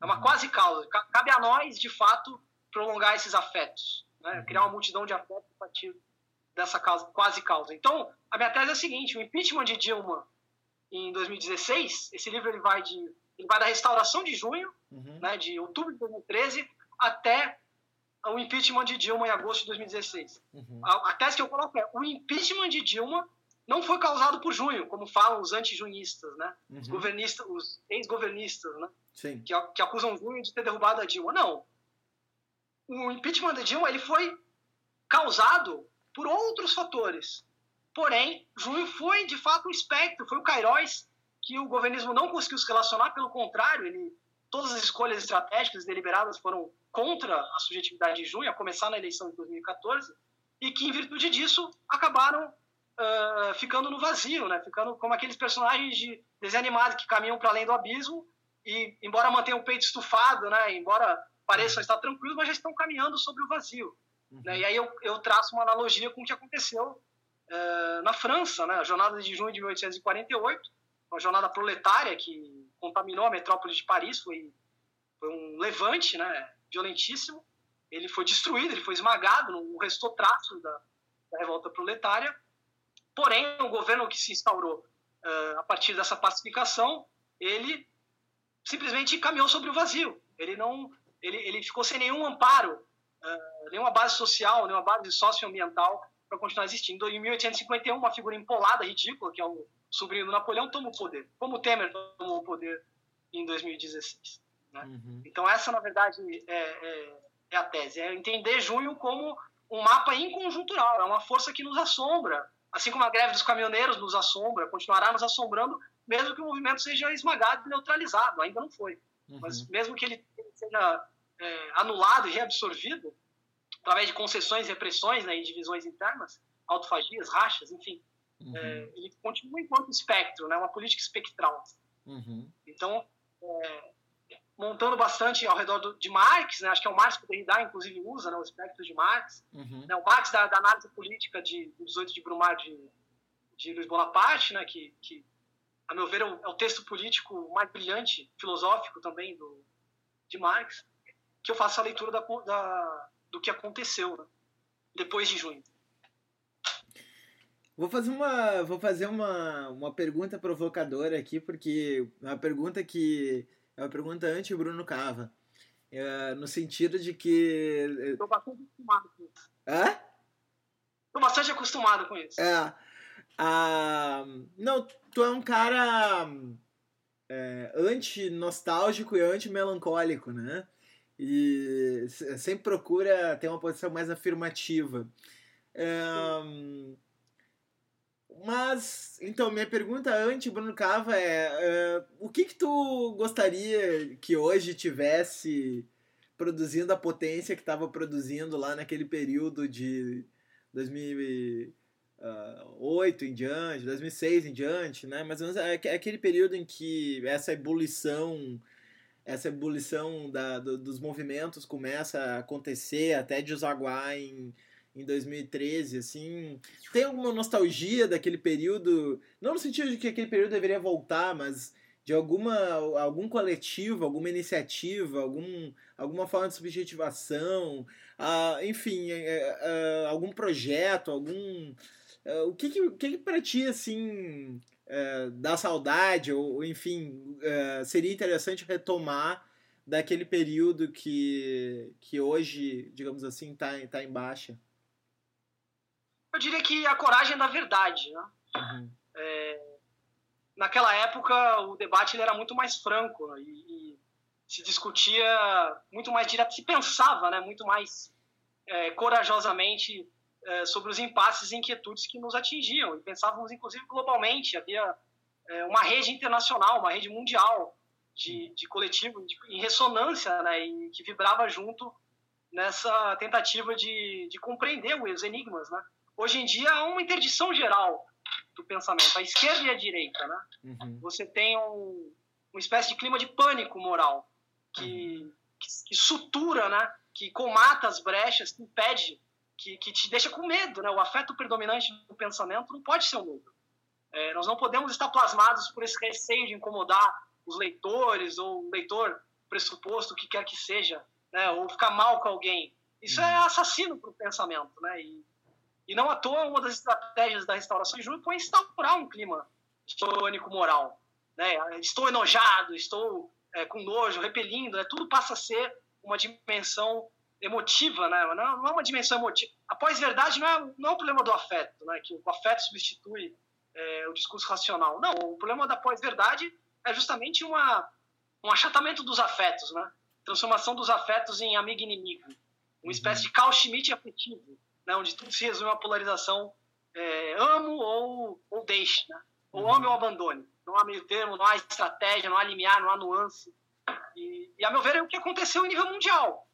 É uma uhum. quase causa. Cabe a nós, de fato, prolongar esses afetos, né? criar uma multidão de afetos a partir dessa causa, quase causa. Então, a minha tese é a seguinte: o impeachment de Dilma em 2016, esse livro ele vai de ele vai da restauração de junho, uhum. né, de outubro de 2013 até o impeachment de Dilma em agosto de 2016. Uhum. A, a, tese que eu coloco é: o impeachment de Dilma não foi causado por junho, como falam os anti-junhistas, né? Uhum. Os governistas, os ex-governistas, né? Sim. Que, que acusam junho de ter derrubado a Dilma. Não. O impeachment de Dilma ele foi causado por outros fatores. Porém, junho foi de fato o espectro, foi o Cairóis que o governismo não conseguiu se relacionar, pelo contrário, ele, todas as escolhas estratégicas deliberadas foram contra a subjetividade de junho, a começar na eleição de 2014, e que, em virtude disso, acabaram uh, ficando no vazio, né? ficando como aqueles personagens de desenho animado que caminham para além do abismo e, embora mantenham o peito estufado, né? embora pareçam estar tranquilos, mas já estão caminhando sobre o vazio. Uhum. Né? E aí eu, eu, traço uma analogia com o que aconteceu uh, na França, né? a jornada de junho de 1848, uma jornada proletária que contaminou a metrópole de Paris, foi, foi um levante né? violentíssimo. Ele foi destruído, ele foi esmagado, não restou traço da, da revolta proletária. Porém, o governo que se instaurou uh, a partir dessa pacificação, ele simplesmente caminhou sobre o vazio. Ele não, ele, ele ficou sem nenhum amparo uh, nenhuma base social, nenhuma base socioambiental para continuar existindo. Em 1851, uma figura empolada, ridícula, que é o sobrinho do Napoleão, toma o poder, como o Temer tomou o poder em 2016. Né? Uhum. Então, essa, na verdade, é, é, é, a tese. É entender junho como um mapa inconjuntural, é uma força que nos assombra, assim como a greve dos caminhoneiros nos assombra, continuará nos assombrando, mesmo que o movimento seja esmagado e neutralizado, ainda não foi. Uhum. Mas mesmo que ele seja é, anulado e reabsorvido através de concessões, repressões né, e divisões internas, autofagias, rachas, enfim. Uhum. É, ele continua enquanto espectro, né, uma política espectral. Uhum. Então, é, montando bastante ao redor do, de Marx, né, acho que é o Marx que o Derrida, inclusive, usa né, o espectro de Marx. Uhum. Né, o Marx da, da, análise política de, de 18 de Brumaire de, de Luiz Bonaparte, né, que, que, a meu ver, é o, é o texto político mais brilhante, filosófico também, do, de Marx que eu faça a leitura da, da do que aconteceu né? depois de junho. Vou fazer uma, vou fazer uma, uma pergunta provocadora aqui, porque é uma pergunta que é uma pergunta anti-Bruno Cava. É, no sentido de que. Estou bastante acostumado com isso. Hã? Estou bastante acostumado com isso. É. Ah, não, tu é um cara é, anti-nostálgico e anti-melancólico, né? e sempre procura ter uma posição mais afirmativa. Um, mas, então, minha pergunta antes, Bruno Cava, é uh, o que que tu gostaria que hoje tivesse produzindo a potência que estava produzindo lá naquele período de 2008 em diante, 2006 em diante, né? Mas é, é aquele período em que essa ebulição essa ebulição da, do, dos movimentos começa a acontecer até desaguar em, em 2013, assim. Tem alguma nostalgia daquele período? Não no sentido de que aquele período deveria voltar, mas de alguma algum coletivo, alguma iniciativa, algum, alguma forma de subjetivação, uh, enfim, uh, uh, algum projeto, algum o que que, que que para ti assim é, dá saudade, ou, enfim, seria interessante retomar daquele período que, que hoje, digamos assim, está tá em baixa? Eu diria que a coragem da verdade. Né? Uhum. É, naquela época, o debate era muito mais franco né? e, e, se discutia muito mais direto, se pensava né? muito mais é, corajosamente é, sobre os impasses e inquietudes que nos atingiam. E pensávamos, inclusive, globalmente. Havia é, uma rede internacional, uma rede mundial de, de coletivo de, em ressonância, né, e que vibrava junto nessa tentativa de, de compreender os enigmas. Né? Hoje em dia há uma interdição geral do pensamento, a esquerda e a direita. Né? Uhum. Você tem um, uma espécie de clima de pânico moral que, uhum. que, que sutura, né? que comata as brechas, que impede que, que te deixa com medo, né? O afeto predominante do pensamento não pode ser o medo. É, nós não podemos estar plasmados por esse receio de incomodar os leitores ou o leitor pressuposto, o que quer que seja, né, ou ficar mal com alguém. Isso é assassino para o pensamento. Né? E, e não à toa, uma das estratégias da restauração de Júlio foi instaurar um clima pânico moral. Né? Estou enojado, estou é, com nojo, repelindo, né? tudo passa a ser uma dimensão emotiva, né? não, não é uma dimensão emotiva. A pós-verdade não é, não é o problema do afeto, né? que o afeto substitui é, o discurso racional. Não, o problema da pós-verdade é justamente uma, um achatamento dos afetos, né? transformação dos afetos em amigo e inimigo, uma espécie de Carl Schmitt afetivo, né? onde tudo se resume a polarização é, amo ou, ou deixe, né? ou ame ou abandone. Não há meio termo, não há estratégia, não há limiar, não há nuance. E, e a meu ver, é o que aconteceu em nível mundial.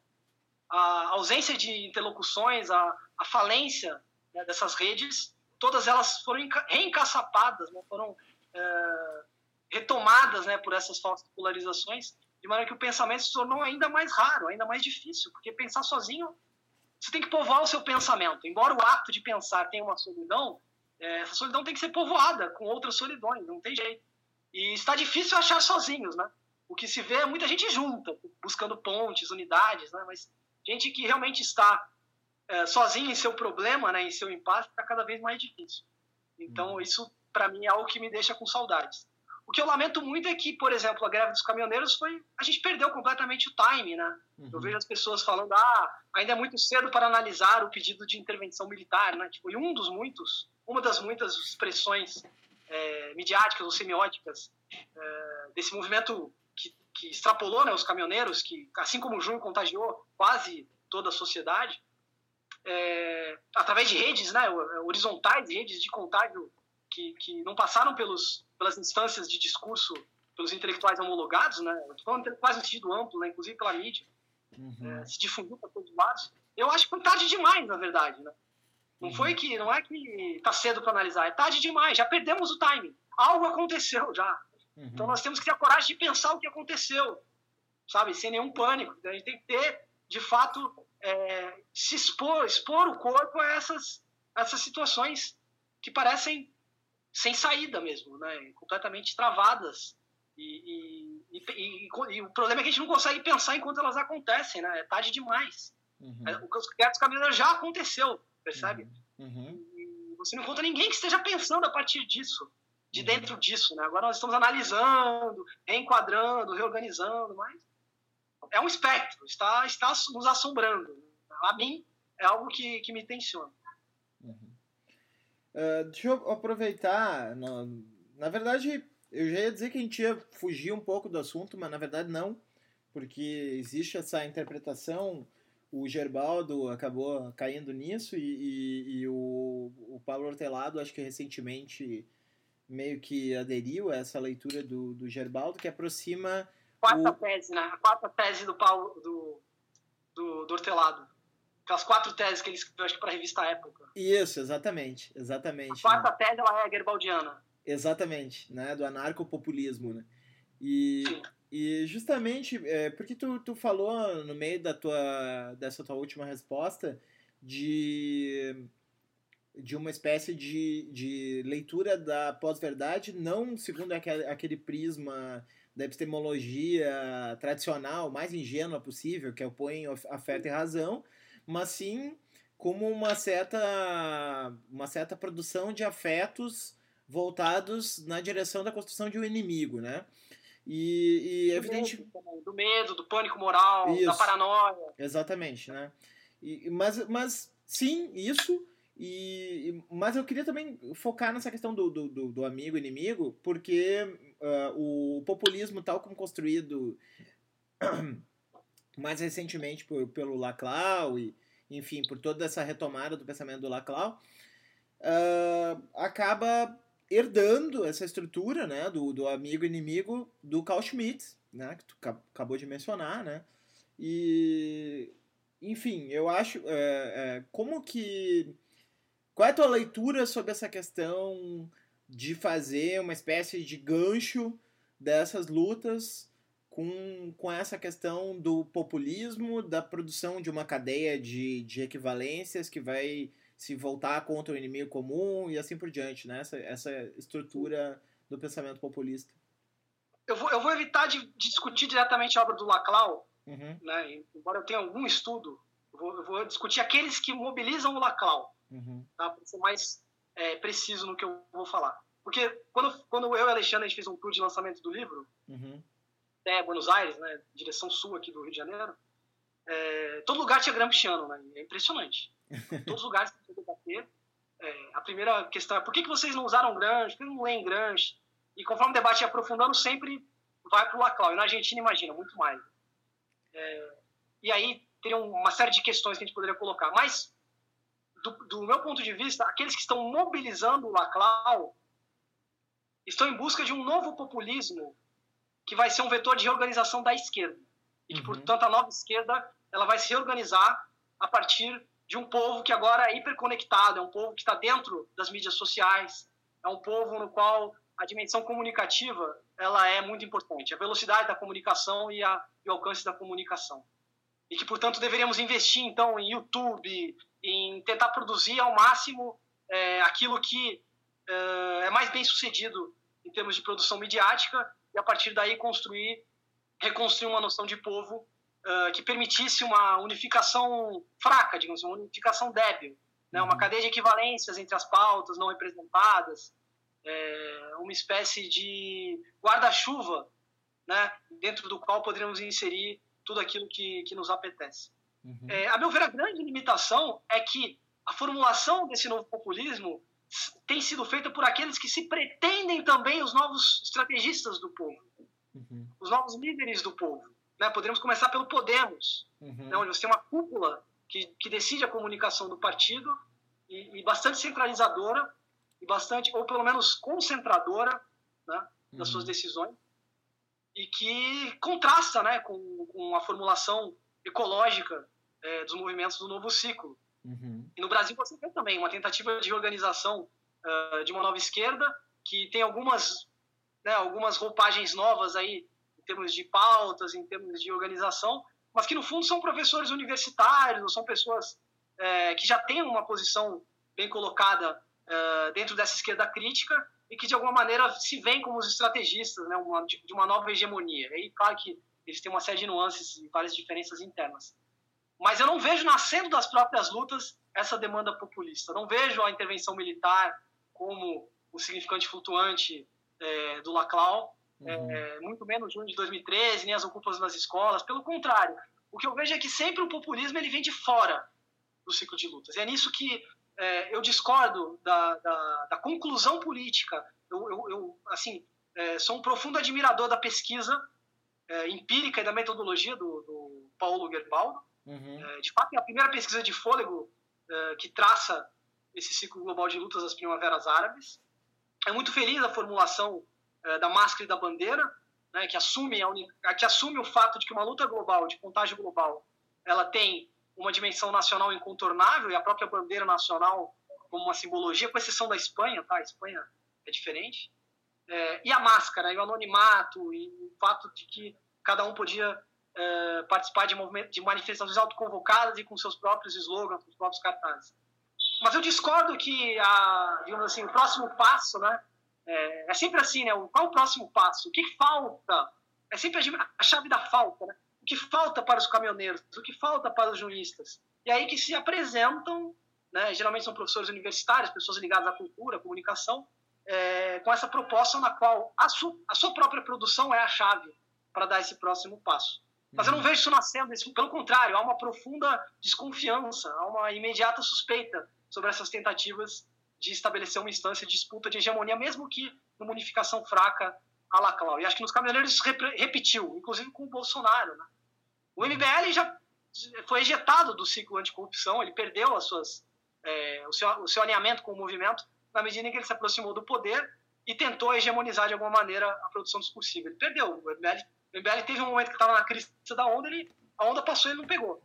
A ausência de interlocuções, a, a falência né, dessas redes, todas elas foram reencaçapadas, né, foram é, retomadas né, por essas falsas polarizações, de maneira que o pensamento se tornou ainda mais raro, ainda mais difícil, porque pensar sozinho, você tem que povoar o seu pensamento. Embora o ato de pensar tenha uma solidão, é, essa solidão tem que ser povoada com outras solidões, não tem jeito. E está difícil achar sozinhos, né? O que se vê é muita gente junta, buscando pontes, unidades, né? Mas gente que realmente está é, sozinha em seu problema, né, em seu impasse, está cada vez mais difícil. Então, uhum. isso, para mim, é algo que me deixa com saudades. O que eu lamento muito é que, por exemplo, a greve dos caminhoneiros foi. A gente perdeu completamente o time, né? Uhum. Eu vejo as pessoas falando, ah, ainda é muito cedo para analisar o pedido de intervenção militar, né? Tipo, e um dos muitos uma das muitas expressões é, midiáticas ou semióticas é, desse movimento que, que extrapolou né, os caminhoneiros, que, assim como o junho contagiou quase toda a sociedade, é, através de redes né, horizontais, redes de contágio que, que não passaram pelos, pelas instâncias de discurso pelos intelectuais homologados, né? Estou falando intelectuais no sentido amplo, né? inclusive pela mídia, uhum. é, se difundiu para todos os lados. Eu acho que foi tarde demais, na verdade, né? Não foi que, não é que tá cedo para analisar, é tarde demais, já perdemos o timing. Algo aconteceu já. Uhum. Então nós temos que ter a coragem de pensar o que aconteceu, sabe, sem nenhum pânico. A gente tem que ter, de fato, é, se expor, expor o corpo a essas, essas situações que parecem sem saída mesmo, né? completamente travadas. E, e, e, e, o problema é que a gente não consegue pensar enquanto elas acontecem, né? É tarde demais. Uhum. É, o que os caminhoneiros já aconteceu percebe? Uhum. E você não encontra ninguém que esteja pensando a partir disso, de uhum. dentro disso, né? Agora nós estamos analisando, reenquadrando, reorganizando, mas é um espectro, está, está nos assombrando. A mim, é algo que, que me tensiona. Uh, deixa eu aproveitar. No, na verdade, eu já ia dizer que a gente ia fugir um pouco do assunto, mas na verdade não, porque existe essa interpretação o Gerbaldo acabou caindo nisso e, e, e, o, o Paulo Hortelado, acho que recentemente meio que aderiu a essa leitura do, do Gerbaldo, que aproxima. Quarta o... tese, né? A quarta tese do Paulo do, do, do Hortelado. Aquelas quatro teses que ele escreveu, acho que para a revista Época. Isso, exatamente. exatamente a quarta né? tese ela é gerbaldiana. Exatamente, né? Do anarcopopulismo, né? E. Sim e justamente é, porque tu, tu falou no meio da tua, dessa tua última resposta de, de uma espécie de, de leitura da pós-verdade, não segundo aquele, aquele prisma da epistemologia tradicional, mais ingênua possível, que opõe afeto e razão, mas sim como uma certa, uma certa produção de afetos voltados na direção da construção de um inimigo, né? E, e é evidente. Medo, do medo, do pânico moral, isso. da paranoia. Exatamente, né? E, mas, mas sim, isso. E, mas eu queria também focar nessa questão do, do, do amigo inimigo, porque uh, o populismo, tal como construído mais recentemente por, pelo Laclau e, enfim, por toda essa retomada do pensamento do Laclau, uh, acaba herdando essa estrutura, né, do, do amigo inimigo do Carl Schmitt, né, que tu acabou de mencionar, né, e enfim, eu acho é, é, como que qual é a tua leitura sobre essa questão de fazer uma espécie de gancho dessas lutas com, com essa questão do populismo, da produção de uma cadeia de, de equivalências que vai se voltar contra o inimigo comum e assim por diante, né? Essa, essa estrutura do pensamento populista. Eu vou, eu vou evitar de, de discutir diretamente a obra do Laclau, uhum. né? embora eu tenha algum estudo, eu vou, eu vou discutir aqueles que mobilizam o Laclau, uhum. tá? para ser mais é, preciso no que eu vou falar. Porque quando, quando eu e o Alexandre a gente fez um tour de lançamento do livro, uhum. Até Buenos Aires, né, direção sul aqui do Rio de Janeiro, é, todo lugar tinha gramsciano, né? É impressionante. Todos os lugares que você debater. É, a primeira questão é por que, que vocês não usaram Gramsci, por que não leem Gramsci? E conforme o debate ia aprofundando, sempre vai para o Laclau. E na Argentina, imagina, muito mais. É, e aí teriam uma série de questões que a gente poderia colocar. Mas, do, do meu ponto de vista, aqueles que estão mobilizando o Laclau estão em busca de um novo populismo que vai ser um vetor de reorganização da esquerda. E que, uhum. portanto, a nova esquerda ela vai se reorganizar a partir de um povo que agora é hiperconectado, é um povo que está dentro das mídias sociais, é um povo no qual a dimensão comunicativa ela é muito importante, a velocidade da comunicação e, a, e o alcance da comunicação. E que, portanto, deveríamos investir, então, em YouTube, em tentar produzir ao máximo é, aquilo que é, é mais bem sucedido em termos de produção midiática e, a partir daí, construir, reconstruir uma noção de povo uh, que permitisse uma unificação fraca, digamos, uma unificação débil, né? uma uhum. cadeia de equivalências entre as pautas não representadas, é, uma espécie de guarda-chuva né? dentro do qual poderíamos inserir tudo aquilo que, que nos apetece. Uhum. É, a meu ver, a grande limitação é que a formulação desse novo populismo tem sido feita por aqueles que se pretendem também os novos estrategistas do povo, uhum. os novos líderes do povo. Né? Poderíamos começar pelo Podemos, uhum. né? onde você tem uma cúpula que, que decide a comunicação do partido e, e, bastante centralizadora e bastante, ou pelo menos concentradora, né? das uhum. suas decisões e que contrasta, né, com, com a formulação ecológica é, dos movimentos do novo ciclo. Uhum. E no Brasil você tem também uma tentativa de organização uh, de uma nova esquerda que tem algumas, né, algumas roupagens novas aí termos de pautas, em termos de organização, mas que no fundo são professores universitários, são pessoas é, que já têm uma posição bem colocada é, dentro dessa esquerda crítica e que de alguma maneira se veem como os estrategistas né, uma, de, uma nova hegemonia. E aí, claro que eles têm uma série de nuances e várias diferenças internas. Mas eu não vejo nascendo das próprias lutas essa demanda populista. Eu não vejo a intervenção militar como o significante flutuante é, do Laclau, uhum. é, muito menos junho de 2013, nem as ocupas nas escolas. Pelo contrário, o que eu vejo é que sempre o populismo ele vem de fora do ciclo de lutas. E é nisso que é, eu discordo da, da, da conclusão política. Eu, eu, eu assim, é, sou um profundo admirador da pesquisa é, empírica e da metodologia do, do Paulo Gerbaldo. Uhum. É, de fato, é a primeira pesquisa de fôlego é, que traça esse ciclo global de lutas das primaveras árabes. É muito feliz a formulação é, da máscara e da bandeira, né, que, assume a, que assume o fato de que uma luta global, de contágio global, ela tem uma dimensão nacional incontornável e a própria bandeira nacional como uma simbologia, com exceção da Espanha, tá? A Espanha é diferente. É, e a máscara, e o anonimato, e o fato de que cada um podia é, participar de, de manifestações autoconvocadas e com seus próprios slogans, com os próprios cartazes. Mas eu discordo que, a, digamos assim, o próximo passo, né, é, é, sempre assim, né? Qual o próximo passo? O que falta? É sempre a chave da falta, né? O que falta para os caminhoneiros? O que falta para os juristas? E aí que se apresentam, né? Geralmente são professores universitários, pessoas ligadas à cultura, à comunicação, é, com essa proposta na qual a, su, a sua própria produção é a chave para dar esse próximo passo. Mas eu não uhum. vejo isso nascendo, pelo contrário, há uma profunda desconfiança, há uma imediata suspeita sobre essas tentativas de estabelecer uma instância de disputa de hegemonia, mesmo que numa unificação fraca a la Clau. E acho que nos caminhoneiros isso repetiu, inclusive com o Bolsonaro. Né? O MBL já foi ejetado do ciclo anticorrupção, ele perdeu as suas, é, o, seu, o seu alinhamento com o movimento na medida em que ele se aproximou do poder e tentou hegemonizar de alguma maneira a produção discursiva. Ele perdeu. O MBL, o MBL teve um momento que estava na crista da onda, ele, a onda passou e ele não pegou.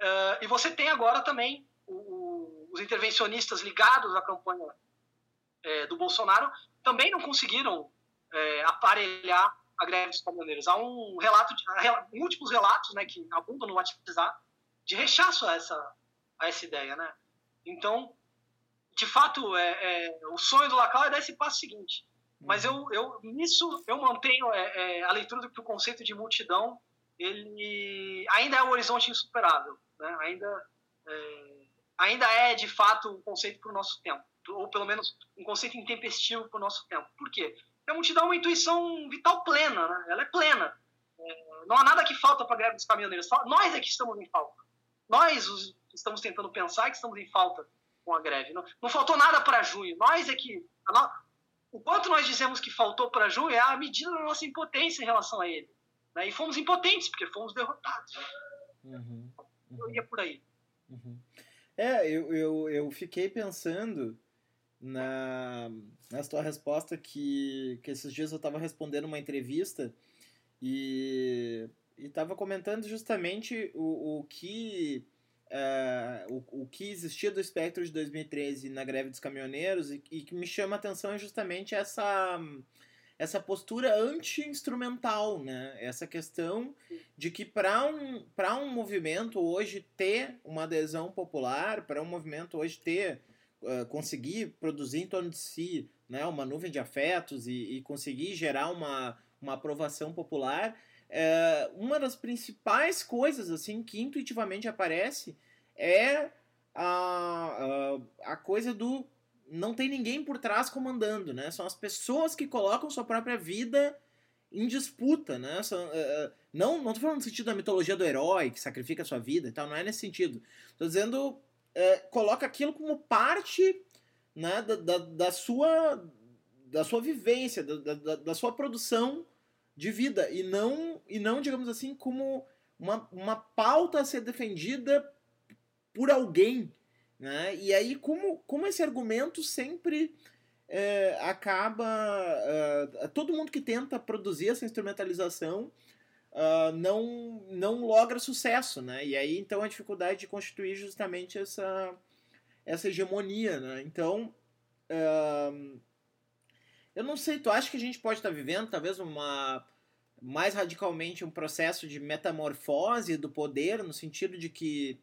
Uh, e você tem agora também os intervencionistas ligados à campanha é, do Bolsonaro também não conseguiram é, aparelhar a greve dos caminhoneiros. Há um relato, de, múltiplos relatos, né, que abundam no WhatsApp de rechaço a essa, a essa ideia, né? Então, de fato, é, é o sonho do Lacal é dar esse passo seguinte. Mas eu, eu nisso eu mantenho é, é, a leitura do que o conceito de multidão ele ainda é um horizonte insuperável, né? ainda, é, ainda é, de fato, um conceito para o nosso tempo, ou pelo menos um conceito intempestivo para o nosso tempo. Por quê? É um te dá uma intuição vital plena, né? ela é plena. É, não há nada que falta para a greve dos caminhoneiros, nós é que estamos em falta. Nós os, estamos tentando pensar que estamos em falta com a greve. Não, não faltou nada para junho, nós é que... O quanto nós dizemos que faltou para junho é a medida da nossa impotência em relação a ele. Né? E fomos impotentes, porque fomos derrotados. Uhum, uhum. Eu ia por aí. Uhum. É, eu, eu, eu fiquei pensando na, na tua resposta que, que esses dias eu estava respondendo uma entrevista e estava comentando justamente o, o que uh, o, o que existia do espectro de 2013 na greve dos caminhoneiros e, e que me chama a atenção é justamente essa essa postura anti-instrumental, né? Essa questão de que para um, um movimento hoje ter uma adesão popular, para um movimento hoje ter, uh, conseguir produzir em torno de si né, uma nuvem de afetos e, e conseguir gerar uma, uma aprovação popular, uh, uma das principais coisas assim que intuitivamente aparece é a, a, a coisa do não tem ninguém por trás comandando, né? São as pessoas que colocam sua própria vida em disputa, né? São, uh, não, não tô falando no sentido da mitologia do herói que sacrifica sua vida e tal, não é nesse sentido. Tô dizendo, uh, coloca aquilo como parte né, da, da, da, sua, da sua vivência, da, da, da sua produção de vida e não, e não digamos assim, como uma, uma pauta a ser defendida por alguém, né? E aí, como, como esse argumento sempre é, acaba. Uh, todo mundo que tenta produzir essa instrumentalização uh, não, não logra sucesso. Né? E aí, então, a dificuldade de constituir justamente essa, essa hegemonia. Né? Então. Uh, eu não sei, tu acha que a gente pode estar vivendo talvez uma mais radicalmente um processo de metamorfose do poder, no sentido de que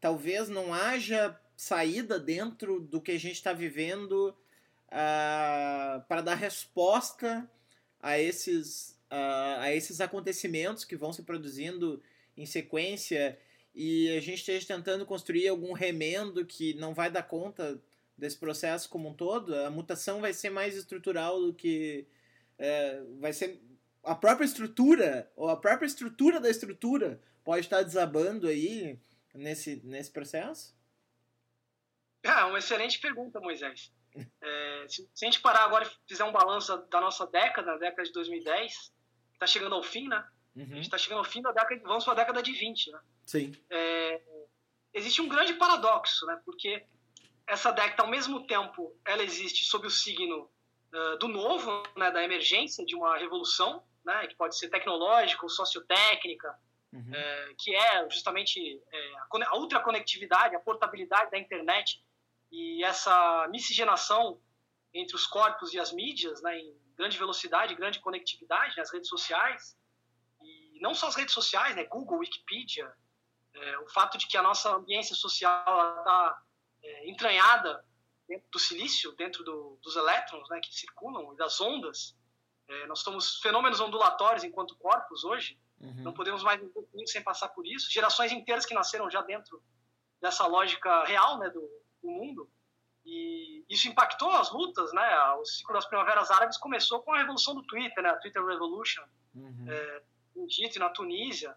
talvez não haja saída dentro do que a gente está vivendo uh, para dar resposta a esses, uh, a esses acontecimentos que vão se produzindo em sequência e a gente esteja tentando construir algum remendo que não vai dar conta desse processo como um todo, a mutação vai ser mais estrutural do que. É, vai ser. A própria estrutura, ou a própria estrutura da estrutura, pode estar desabando aí nesse, nesse processo? É, uma excelente pergunta, Moisés. É, se, se, a gente parar agora e fizer um balanço da nossa década, a década de 2010, está chegando ao fim, né? Uhum. A gente está chegando ao fim da década, vamos para a década de 20, né? Sim. É, existe um grande paradoxo, né? Porque essa década, ao mesmo tempo, ela existe sob o signo uh, do novo, né? Da emergência, de uma revolução, né? Que pode ser tecnológica ou sociotécnica, uhum. que é justamente é, a ultraconectividade, a portabilidade da internet e essa miscigenação entre os corpos e as mídias, né, em grande velocidade, grande conectividade, nas redes sociais, e não só as redes sociais, né, Google, Wikipedia, o fato de que a nossa ambiência social está é, entranhada dentro do silício, dentro do, dos elétrons né, que circulam e das ondas. É, nós somos fenômenos ondulatórios enquanto corpos hoje, Uhum. Não podemos mais viver sem passar por isso. Gerações inteiras que nasceram já dentro dessa lógica real né, do, do mundo. E isso impactou as lutas, né? O ciclo das primaveras árabes começou com a revolução do Twitter, né? A Twitter Revolution, uhum. é, no Egito e na Tunísia.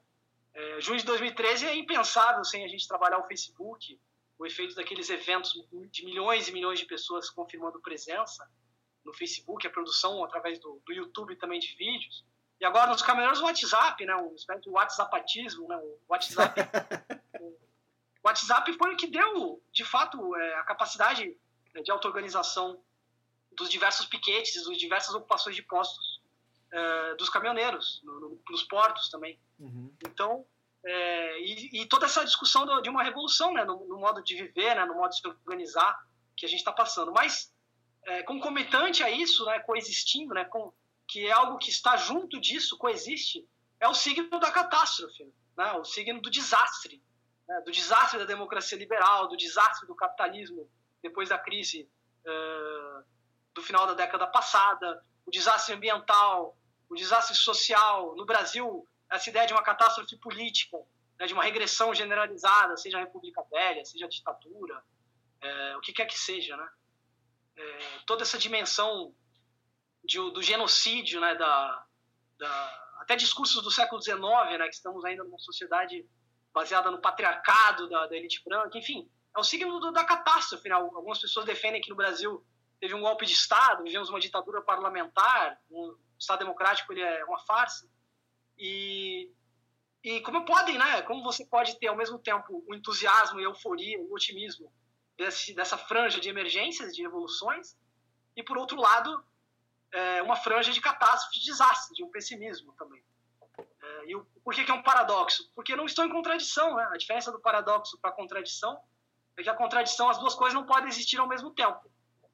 É, junho de 2013 é impensável sem a gente trabalhar o Facebook, o efeito daqueles eventos de milhões e milhões de pessoas confirmando presença no Facebook, a produção através do, do YouTube também de vídeos. E agora nos caminhoneiros o WhatsApp, né? O espécie WhatsAppatismo, né? O WhatsApp. o WhatsApp foi o que deu, de fato, é, a capacidade de auto-organização dos diversos piquetes, das diversas ocupações de postos é, dos caminhoneiros, no, no, nos portos também. Uhum. Então, é, e, e, toda essa discussão do, de uma revolução, né? No, no, modo de viver, né? No modo de se organizar que a gente está passando. Mas, é, concomitante a isso, né? Coexistindo, né? Com, que é algo que está junto disso, coexiste, é o signo da catástrofe, né? o signo do desastre, né? do desastre da democracia liberal, do desastre do capitalismo depois da crise uh, do final da década passada, o desastre ambiental, o desastre social. No Brasil, essa ideia de uma catástrofe política, né, de uma regressão generalizada, seja a República Velha, seja a ditadura, é, o que quer que seja, né? É, toda essa dimensão de, do genocídio, né, da, da, até discursos do século XIX, né, que estamos ainda numa sociedade baseada no patriarcado da, da elite branca, enfim, é o signo do, da catástrofe. Né? Algumas pessoas defendem que no Brasil teve um golpe de Estado, vivemos uma ditadura parlamentar, um Estado democrático ele é uma farsa. E, e como podem, né? Como você pode ter ao mesmo tempo o entusiasmo e a euforia, o otimismo desse, dessa franja de emergências, de revoluções, e por outro lado, é, uma franja de catástrofe, de desastre, de um pessimismo também. É, e o, por que, que é um paradoxo? Porque não estão em contradição. Né? A diferença do paradoxo para a contradição é que a contradição, as duas coisas não podem existir ao mesmo tempo.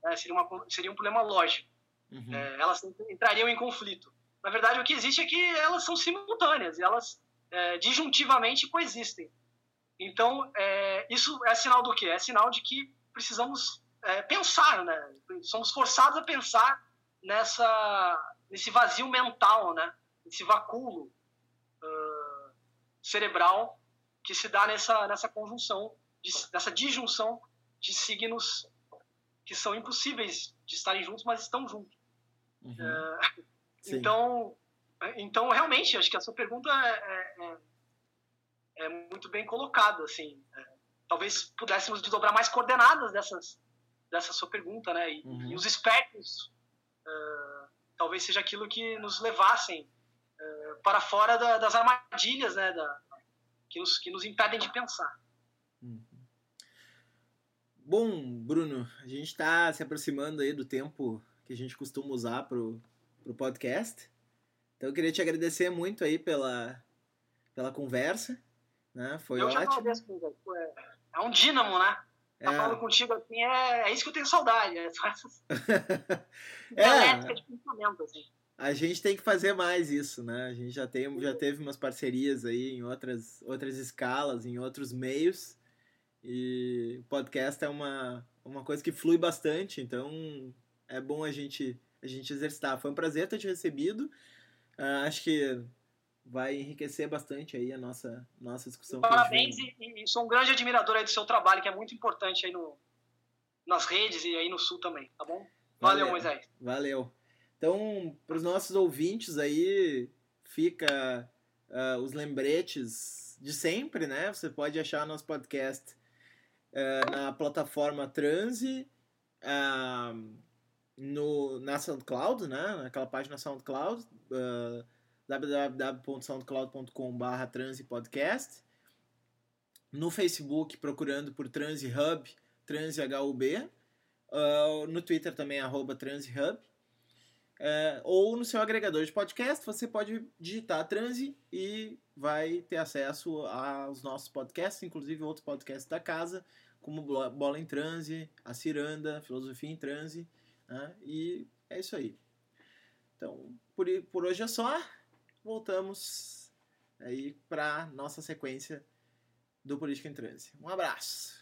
É, seria, uma, seria um problema lógico. Uhum. É, elas entrariam em conflito. Na verdade, o que existe é que elas são simultâneas, elas é, disjuntivamente coexistem. Então, é, isso é sinal do quê? É sinal de que precisamos é, pensar, né? Somos forçados a pensar nessa, nesse vazio mental, né? Nesse vacúolo uh, cerebral que se dá nessa, nessa conjunção, de, nessa disjunção de signos que são impossíveis de estarem juntos, mas estão juntos. Uhum. Uh, então, então, realmente, acho que a sua pergunta é, é, é muito bem colocada. Assim, é, talvez pudéssemos desdobrar mais coordenadas dessas, dessa sua pergunta, né? E, uhum. e os espertos uh, talvez seja aquilo que nos levassem uh, para fora da, das armadilhas, né? Da, que, nos, que nos impedem de pensar. Uhum. Bom, Bruno, a gente está se aproximando aí do tempo que a gente costuma usar para o podcast. Então eu queria te agradecer muito aí pela, pela conversa. Né? Foi eu ótimo. Agradeço, é um dínamo, né? Tá é. falando contigo assim, é, é isso que eu tenho saudade. É, é. de pensamento, assim. A gente tem que fazer mais isso, né? A gente já, tem, já teve umas parcerias aí em outras, outras escalas, em outros meios. E o podcast é uma, uma coisa que flui bastante, então é bom a gente, a gente exercitar. Foi um prazer ter te recebido. Uh, acho que vai enriquecer bastante aí a nossa, nossa discussão. Parabéns e, e, sou um grande admirador aí do seu trabalho, que é muito importante aí no, nas redes e aí no Sul também, tá bom? Valeu, Valeu. Moisés. Valeu. Então, para os nossos ouvintes aí, fica uh, os lembretes de sempre, né? Você pode achar nosso podcast uh, na plataforma Transe, uh, no, na SoundCloud, né? Naquela página SoundCloud, uh, www.soundcloud.com.br transipodcast. No Facebook, procurando por TransHub, TransHUB. Uh, no Twitter também, arroba TransHub. Uh, ou no seu agregador de podcast, você pode digitar Transi e vai ter acesso aos nossos podcasts, inclusive outros podcasts da casa, como Bola em Transe, A Ciranda, Filosofia em Transe, né? e é isso aí. Então, por, por hoje é só. Voltamos aí para nossa sequência do Política em Transe. Um abraço!